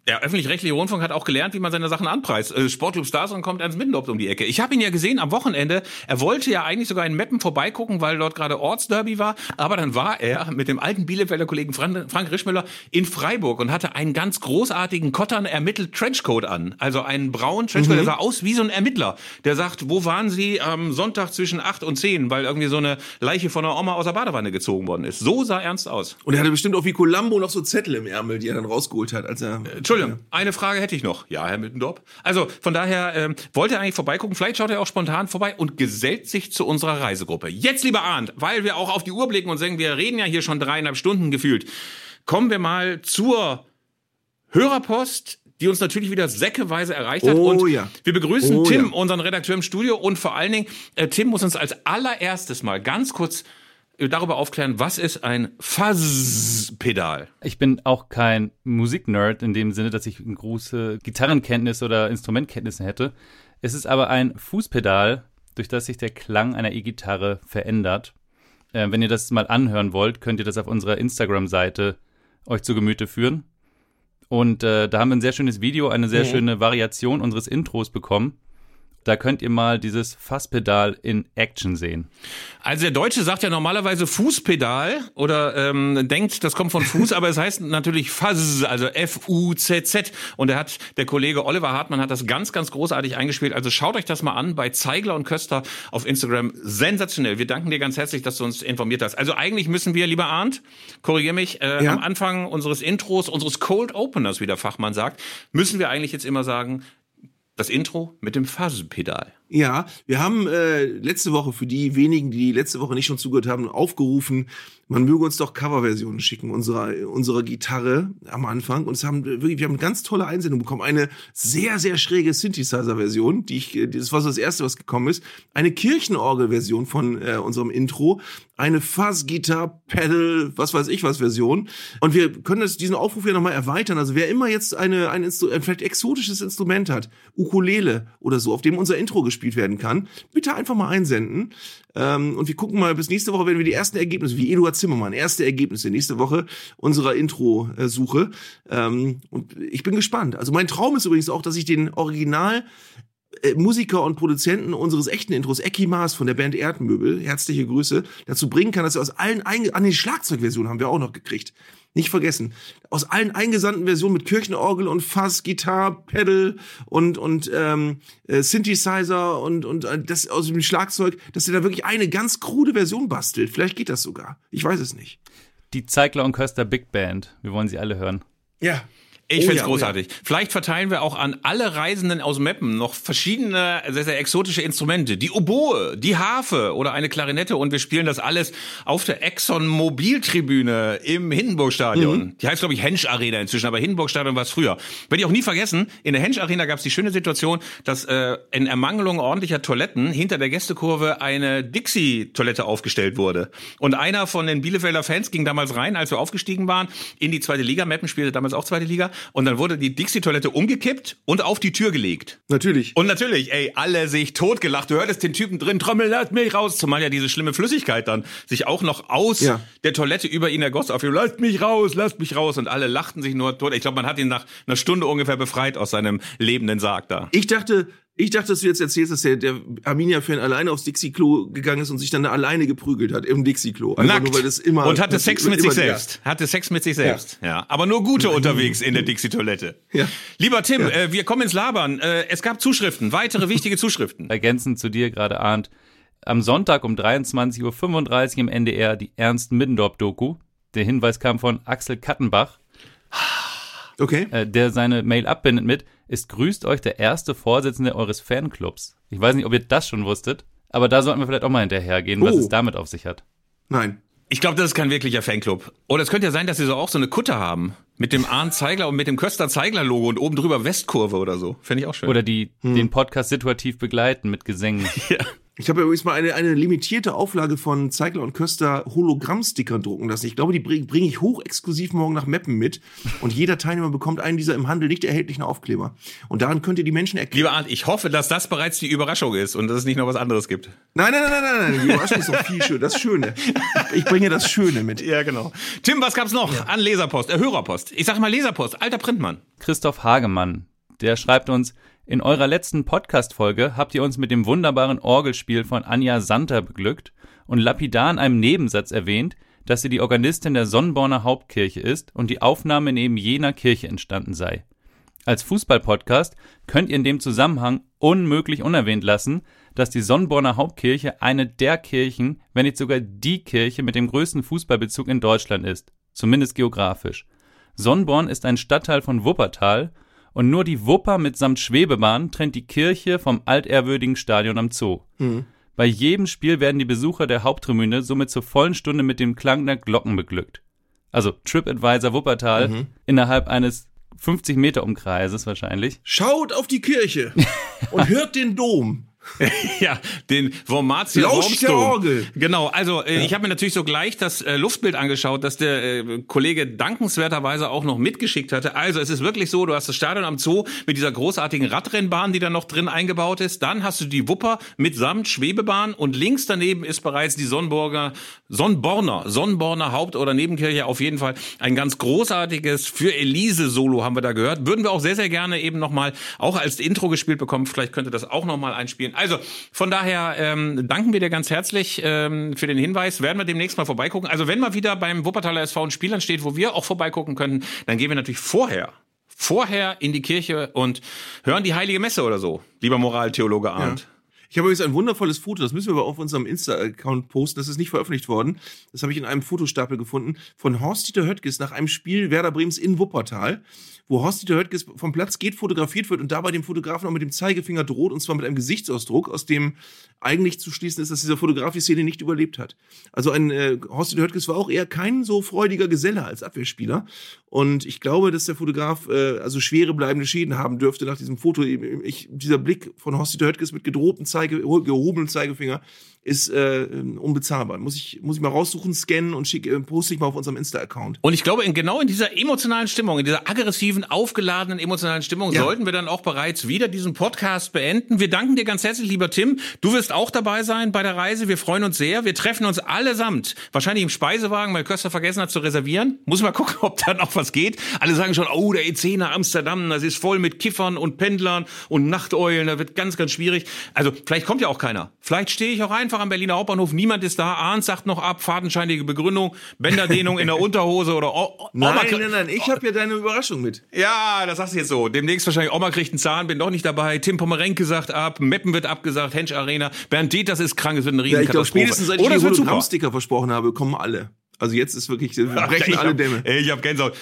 S1: der öffentlich-rechtliche Rundfunk hat auch gelernt, wie man seine Sachen anpreist. Äh, Sportclub Stars und kommt Ernst Middendorf um die Ecke. Ich habe ihn ja gesehen am Wochenende. Er wollte ja eigentlich sogar in Meppen vorbeigucken, weil dort gerade Ortsderby war. Aber dann war er mit dem alten Bielefelder Kollegen Frank, Rischmüller in Freiburg und hatte einen ganz großartigen Kottern ermittelt Trenchcoat an. Also einen braunen Trenchcoat,
S2: Mhm.
S1: der sah aus wie so ein Ermittler. Der sagt, wo waren Sie am Sonntag zwischen 8 und 10, weil irgendwie so eine Leiche von einer Oma aus der Badewanne gezogen worden ist. So sah Ernst aus.
S2: Und er hatte bestimmt auch wie Columbo noch so Zettel im Ärmel, die er dann rausgeholt hat, als er.
S1: Entschuldigung, eine Frage hätte ich noch. Ja, Herr Mittendorf. Also von daher ähm, wollte er eigentlich vorbeigucken. Vielleicht schaut er auch spontan vorbei und gesellt sich zu unserer Reisegruppe. Jetzt, lieber Arndt, weil wir auch auf die Uhr blicken und sagen, wir reden ja hier schon dreieinhalb Stunden gefühlt. Kommen wir mal zur Hörerpost, die uns natürlich wieder säckeweise erreicht hat.
S2: Oh
S1: und
S2: ja.
S1: wir begrüßen
S2: Oh
S1: Tim,
S2: ja.
S1: unseren Redakteur im Studio. Und vor allen Dingen, äh, Tim muss uns als allererstes mal ganz kurz darüber aufklären, was ist ein Fuzz-Pedal?
S6: Ich bin auch kein Musiknerd in dem Sinne, dass ich eine große Gitarrenkenntnis oder Instrumentkenntnisse hätte. Es ist aber ein Fußpedal, durch das sich der Klang einer E-Gitarre verändert. Äh, wenn ihr das mal anhören wollt, könnt ihr das auf unserer Instagram-Seite euch zu Gemüte führen. Und äh, da haben wir ein sehr schönes Video, eine sehr
S2: Mhm.
S6: schöne Variation unseres Intros bekommen. Da könnt ihr mal dieses Fasspedal in Action sehen.
S1: Also der Deutsche sagt ja normalerweise Fußpedal oder ähm, denkt, das kommt von Fuß, aber es heißt natürlich Fuzz, also F-U-Z-Z. Und er hat, der Kollege Oliver Hartmann hat das ganz, ganz großartig eingespielt. Also schaut euch das mal an bei Zeigler und Köster auf Instagram. Sensationell. Wir danken dir ganz herzlich, dass du uns informiert hast. Also eigentlich müssen wir, lieber Arndt, korrigier mich, äh,
S2: Ja?
S1: am Anfang unseres Intros, unseres Cold Openers, wie der Fachmann sagt, müssen wir eigentlich jetzt immer sagen, das Intro mit dem Fuzz-Pedal.
S2: Ja, wir haben äh, letzte Woche für die wenigen, die letzte Woche nicht schon zugehört haben, aufgerufen, man möge uns doch Coverversionen schicken unserer unserer Gitarre am Anfang. Und es haben wirklich wir haben eine ganz tolle Einsendung bekommen, eine sehr sehr schräge Synthesizer Version, die ich äh, das war so das erste was gekommen ist, eine Kirchenorgel Version von äh, unserem Intro, eine Fuzz Gitar Pedal, was weiß ich was Version. Und wir können das diesen Aufruf ja noch mal erweitern, also wer immer jetzt eine ein, Instru ein vielleicht exotisches Instrument hat, Ukulele oder so, auf dem unser Intro gespielt werden kann, bitte einfach mal einsenden. Ähm, und wir gucken mal, bis nächste Woche werden wir die ersten Ergebnisse, wie Eduard Zimmermann, erste Ergebnisse nächste Woche unserer Intro-Suche. Ähm, und ich bin gespannt. Also mein Traum ist übrigens auch, dass ich den Original äh, Musiker und Produzenten unseres echten Intros, Ecki Maas von der Band Erdmöbel, herzliche Grüße, dazu bringen kann, dass er aus allen, einge an die Schlagzeugversionen haben wir auch noch gekriegt. Nicht vergessen. Aus allen eingesandten Versionen mit Kirchenorgel und Fass, Gitarre, Pedal und, und ähm, äh, Synthesizer und, und äh, das aus dem Schlagzeug, dass er da wirklich eine ganz krude Version bastelt. Vielleicht geht das sogar. Ich weiß es nicht.
S6: Die Zeigler und Köster Big Band. Wir wollen sie alle hören.
S2: Ja.
S1: Ich
S2: Oh
S1: find's
S2: ja, oh
S1: großartig. Vielleicht verteilen wir auch an alle Reisenden aus Meppen noch verschiedene sehr, sehr exotische Instrumente. Die Oboe, die Harfe oder eine Klarinette und wir spielen das alles auf der Exxon Mobiltribüne im Hindenburg-Stadion.
S2: Mhm.
S1: Die heißt, glaube ich, Hensch Arena inzwischen, aber Hindenburg-Stadion war es früher. Werde ich auch nie vergessen, in der Hensch Arena gab es die schöne Situation, dass äh, in Ermangelung ordentlicher Toiletten hinter der Gästekurve eine Dixie-Toilette aufgestellt wurde. Und einer von den Bielefelder Fans ging damals rein, als wir aufgestiegen waren, in die zweite Liga. Meppen spielte damals auch zweite Liga. Und dann wurde die Dixie-Toilette umgekippt und auf die Tür gelegt.
S2: Natürlich.
S1: Und natürlich, ey, alle sich totgelacht. Du hörtest den Typen drin, Trommel, lass mich raus. Zumal ja diese schlimme Flüssigkeit dann sich auch noch aus
S2: Ja.
S1: der Toilette über ihn ergoss. Auf ihn, lasst mich raus, lasst mich raus. Und alle lachten sich nur tot. Ich glaube, man hat ihn nach einer Stunde ungefähr befreit aus seinem lebenden Sarg da.
S2: Ich dachte, ich dachte, dass du jetzt erzählst, dass der, der Arminia-Fan alleine aufs Dixie-Klo gegangen ist und sich dann da alleine geprügelt hat im Dixie-Klo. Einfach
S1: Nackt.
S2: nur, weil das immer,
S1: und hatte Sex mit sich selbst. Hatte Sex mit sich selbst. Ja. Aber nur gute unterwegs in der Dixie-Toilette.
S2: Ja.
S1: Lieber Tim,
S2: Ja.
S1: äh, wir kommen ins Labern. Äh, es gab Zuschriften, weitere wichtige Zuschriften.
S6: Ergänzend zu dir gerade, Arndt. Am Sonntag um 23.35 Uhr im NDR die Ernst Middendorp-Doku. Der Hinweis kam von Axel Kattenbach,
S2: Okay.
S6: äh, der seine Mail abbindet mit, ist grüßt euch der erste Vorsitzende eures Fanclubs. Ich weiß nicht, ob ihr das schon wusstet, aber da sollten wir vielleicht auch mal hinterhergehen, was
S2: Oh.
S6: es damit auf sich hat.
S2: Nein.
S1: Ich glaube, das ist kein wirklicher Fanclub. Oder es könnte ja sein, dass sie so auch so eine Kutte haben. Mit dem Arndt Zeigler und mit dem Köster Zeigler Logo und oben drüber Westkurve oder so. Fände ich auch schön.
S6: Oder die den Podcast situativ begleiten mit Gesängen.
S2: Ich habe übrigens mal eine, eine limitierte Auflage von Zeigler und Köster Hologrammstickern drucken lassen. Ich glaube, die bringe bring ich hochexklusiv morgen nach Meppen mit. Und jeder Teilnehmer bekommt einen dieser im Handel nicht erhältlichen Aufkleber. Und daran könnt ihr die Menschen erkennen.
S1: Lieber Arndt, ich hoffe, dass das bereits die Überraschung ist und dass es nicht noch was anderes gibt.
S2: Nein, nein, nein, nein, nein. Die Überraschung ist doch viel schön. Das Schöne. Ich, bringe das Schöne mit.
S1: Ja, genau. Tim, was gab's noch an Leserpost, äh, Hörerpost? Ich sag mal Leserpost, alter Printmann.
S6: Christoph Hagemann, der schreibt uns, in eurer letzten Podcast-Folge habt ihr uns mit dem wunderbaren Orgelspiel von Anja Santer beglückt und lapidar in einem Nebensatz erwähnt, dass sie die Organistin der Sonnborner Hauptkirche ist und die Aufnahme neben jener Kirche entstanden sei. Als Fußball-Podcast könnt ihr in dem Zusammenhang unmöglich unerwähnt lassen, dass die Sonnborner Hauptkirche eine der Kirchen, wenn nicht sogar die Kirche mit dem größten Fußballbezug in Deutschland ist, zumindest geografisch. Sonnborn ist ein Stadtteil von Wuppertal und nur die Wupper mitsamt Schwebebahn trennt die Kirche vom altehrwürdigen Stadion am Zoo. Bei jedem Spiel werden die Besucher der Haupttribüne somit zur vollen Stunde mit dem Klang der Glocken beglückt. Also TripAdvisor Wuppertal innerhalb eines 50 Meter Umkreises wahrscheinlich.
S2: Schaut auf die Kirche und hört den Dom.
S1: ja, den Wormatia.
S2: Orgel.
S1: Genau, also äh, ich habe mir natürlich so gleich das äh, Luftbild angeschaut, das der äh, Kollege dankenswerterweise auch noch mitgeschickt hatte. Also es ist wirklich so, du hast das Stadion am Zoo mit dieser großartigen Radrennbahn, die da noch drin eingebaut ist. Dann hast du die Wupper mitsamt Schwebebahn und links daneben ist bereits die Sonnenburger, Sonnborner, Sonnenborner Haupt- oder Nebenkirche. Auf jeden Fall ein ganz großartiges für Elise-Solo haben wir da gehört. Würden wir auch sehr, sehr gerne eben nochmal auch als Intro gespielt bekommen. Vielleicht könnte das auch nochmal einspielen. Also von daher ähm, danken wir dir ganz herzlich ähm, für den Hinweis. Werden wir demnächst mal vorbeigucken. Also wenn mal wieder beim Wuppertaler SV ein Spiel ansteht, wo wir auch vorbeigucken könnten, dann gehen wir natürlich vorher vorher in die Kirche und hören die heilige Messe oder so, lieber Moraltheologe Arndt.
S2: Ich habe übrigens ein wundervolles Foto, das müssen wir aber auf unserem Insta-Account posten, das ist nicht veröffentlicht worden. Das habe ich in einem Fotostapel gefunden von Horst-Dieter Höttges nach einem Spiel Werder Brems in Wuppertal, wo Horst-Dieter Höttges vom Platz geht, fotografiert wird und dabei dem Fotografen auch mit dem Zeigefinger droht und zwar mit einem Gesichtsausdruck, aus dem eigentlich zu schließen ist, dass dieser Fotograf die Szene nicht überlebt hat. Also ein äh, Horst-Dieter Höttges war auch eher kein so freudiger Geselle als Abwehrspieler und ich glaube, dass der Fotograf äh, also schwere bleibende Schäden haben dürfte nach diesem Foto. Ich, dieser Blick von Horst-Dieter Höttges mit gedrohtem Zeige, gehobenen Zeigefinger ist äh, unbezahlbar. Muss ich, muss ich mal raussuchen, scannen und schick, äh, poste ich mal auf unserem Insta-Account.
S1: Und ich glaube, in, genau in dieser emotionalen Stimmung, in dieser aggressiven, aufgeladenen emotionalen Stimmung,
S2: Ja.
S1: sollten wir dann auch bereits wieder diesen Podcast beenden. Wir danken dir ganz herzlich, lieber Tim. Du wirst auch dabei sein bei der Reise. Wir freuen uns sehr. Wir treffen uns allesamt, wahrscheinlich im Speisewagen, weil Köster vergessen hat zu reservieren. Muss mal gucken, ob da noch was geht. Alle sagen schon, oh, der EC nach Amsterdam, das ist voll mit Kiffern und Pendlern und Nachteulen, da wird ganz, ganz schwierig. Also vielleicht kommt ja auch keiner. Vielleicht stehe ich auch einfach am Berliner Hauptbahnhof, niemand ist da, Arndt sagt noch ab, fadenscheinige Begründung, Bänderdehnung in der Unterhose oder O- O- Oma
S2: Nein,
S1: krie-
S2: nein, nein, ich habe ja deine Überraschung mit.
S1: ja, das sagst du jetzt so. Demnächst wahrscheinlich Oma kriegt einen Zahn, bin doch nicht dabei. Tim Pomerenke sagt ab, Meppen wird abgesagt, Hensch Arena. Bernd Dieters ist krank, es wird eine
S2: Ja, ich glaube, spätestens seit ich
S1: Oder
S2: die. Hologrammsticker versprochen habe, kommen alle. Also jetzt ist wirklich, wir brechen
S1: ich
S2: alle
S1: hab,
S2: Dämme.
S1: Ey, ich hab Gänsehaut.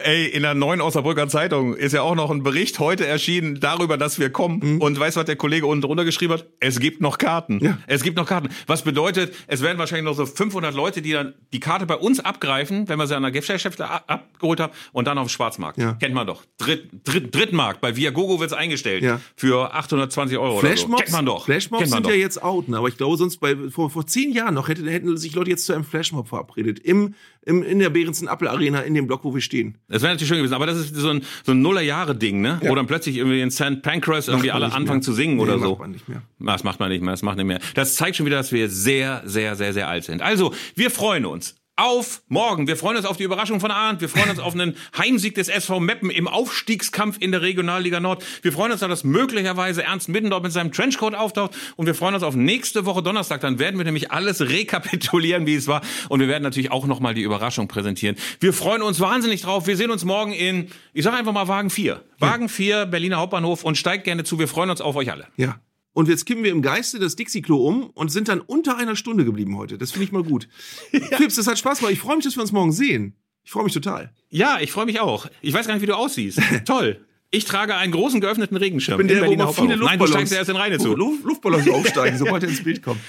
S1: Ey, in der neuen Osnabrücker Zeitung ist ja auch noch ein Bericht heute erschienen darüber, dass wir kommen. Und weißt du, was der Kollege unten drunter geschrieben hat? Es gibt noch Karten.
S2: Mhm. Ja.
S1: Es gibt noch Karten. Was bedeutet, es werden wahrscheinlich noch so 500 Leute, die dann die Karte bei uns abgreifen, wenn wir sie an der Geschäftsstelle ab- abgeholt haben und dann auf dem Schwarzmarkt.
S2: Ja.
S1: Kennt man doch. Dritt, Dritt, Drittmarkt. Bei Viagogo wird's eingestellt.
S2: Ja.
S1: Für 820 Euro oder so.
S2: Flashmobs,
S1: Kennt man doch.
S2: Flashmobs
S1: man
S2: sind
S1: doch.
S2: ja jetzt out, ne? aber ich glaube, sonst bei, vor, vor zehn Jahren noch hätte, hätten sich Leute jetzt zu einem Flashmob verabredet. Im, im, in der Behrensen Appel Arena, in dem Block, wo wir stehen.
S1: Das wäre natürlich schön gewesen, aber das ist so ein, so ein Nullerjahre-Ding, ne? Wo dann plötzlich irgendwie in St. Pancras irgendwie alle anfangen
S2: mehr.
S1: zu singen
S2: Nee,
S1: oder
S2: macht
S1: so.
S2: man nicht mehr.
S1: Das macht man nicht mehr, das macht nicht mehr. Das zeigt schon wieder, dass wir sehr, sehr, sehr, sehr alt sind. Also, wir freuen uns auf morgen. Wir freuen uns auf die Überraschung von Arndt. Wir freuen uns auf einen Heimsieg des SV Meppen im Aufstiegskampf in der Regionalliga Nord. Wir freuen uns, dass möglicherweise Ernst Middendorf mit seinem Trenchcoat auftaucht. Und wir freuen uns auf nächste Woche Donnerstag. Dann werden wir nämlich alles rekapitulieren, wie es war. Und wir werden natürlich auch nochmal die Überraschung präsentieren. Wir freuen uns wahnsinnig drauf. Wir sehen uns morgen in, ich sage einfach mal Wagen 4. Wagen 4, Berliner Hauptbahnhof. Und steigt gerne zu. Wir freuen uns auf euch alle.
S2: Ja. Und jetzt kippen wir im Geiste das Dixie-Klo um und sind dann unter einer Stunde geblieben heute. Das finde ich mal gut. Fips, das hat Spaß gemacht. Ich freue mich, dass wir uns morgen sehen. Ich freue mich total.
S1: Ja, ich freue mich auch. Ich weiß gar nicht, wie du aussiehst. Toll. Ich trage einen großen geöffneten Regenschirm.
S2: Ich bin der, wo
S1: Berliner
S2: mal viele
S1: Hauptbahnhof. Nein, du
S2: Luftballons,
S1: steigst erst in Rheine zu.
S2: Luft- Luftballons aufsteigen, sobald er ins Bild kommt.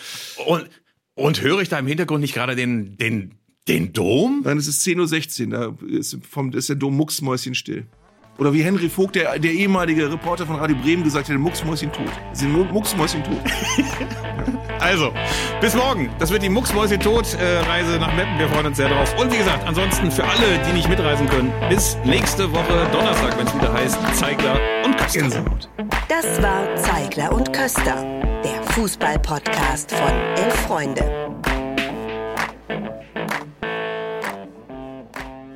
S1: Und, und höre ich da im Hintergrund nicht gerade den, den, den Dom?
S2: Nein, es ist 10.16 Uhr, da ist, vom, ist der Dom Mucksmäuschen still. Oder wie Henry Vogt, der, der ehemalige Reporter von Radio Bremen, gesagt hat, Mucksmäuschen tot. Sie sind Mu- Mucksmäuschen tot.
S1: Also, bis morgen. Das wird die Mucksmäuse-Tod-Reise nach Meppen. Wir freuen uns sehr drauf. Und wie gesagt, ansonsten für alle, die nicht mitreisen können, bis nächste Woche Donnerstag, wenn es wieder heißt Zeigler und Köster.
S2: Gänsehaut.
S4: Das war Zeigler und Köster, der Fußball-Podcast von Elf Freunde.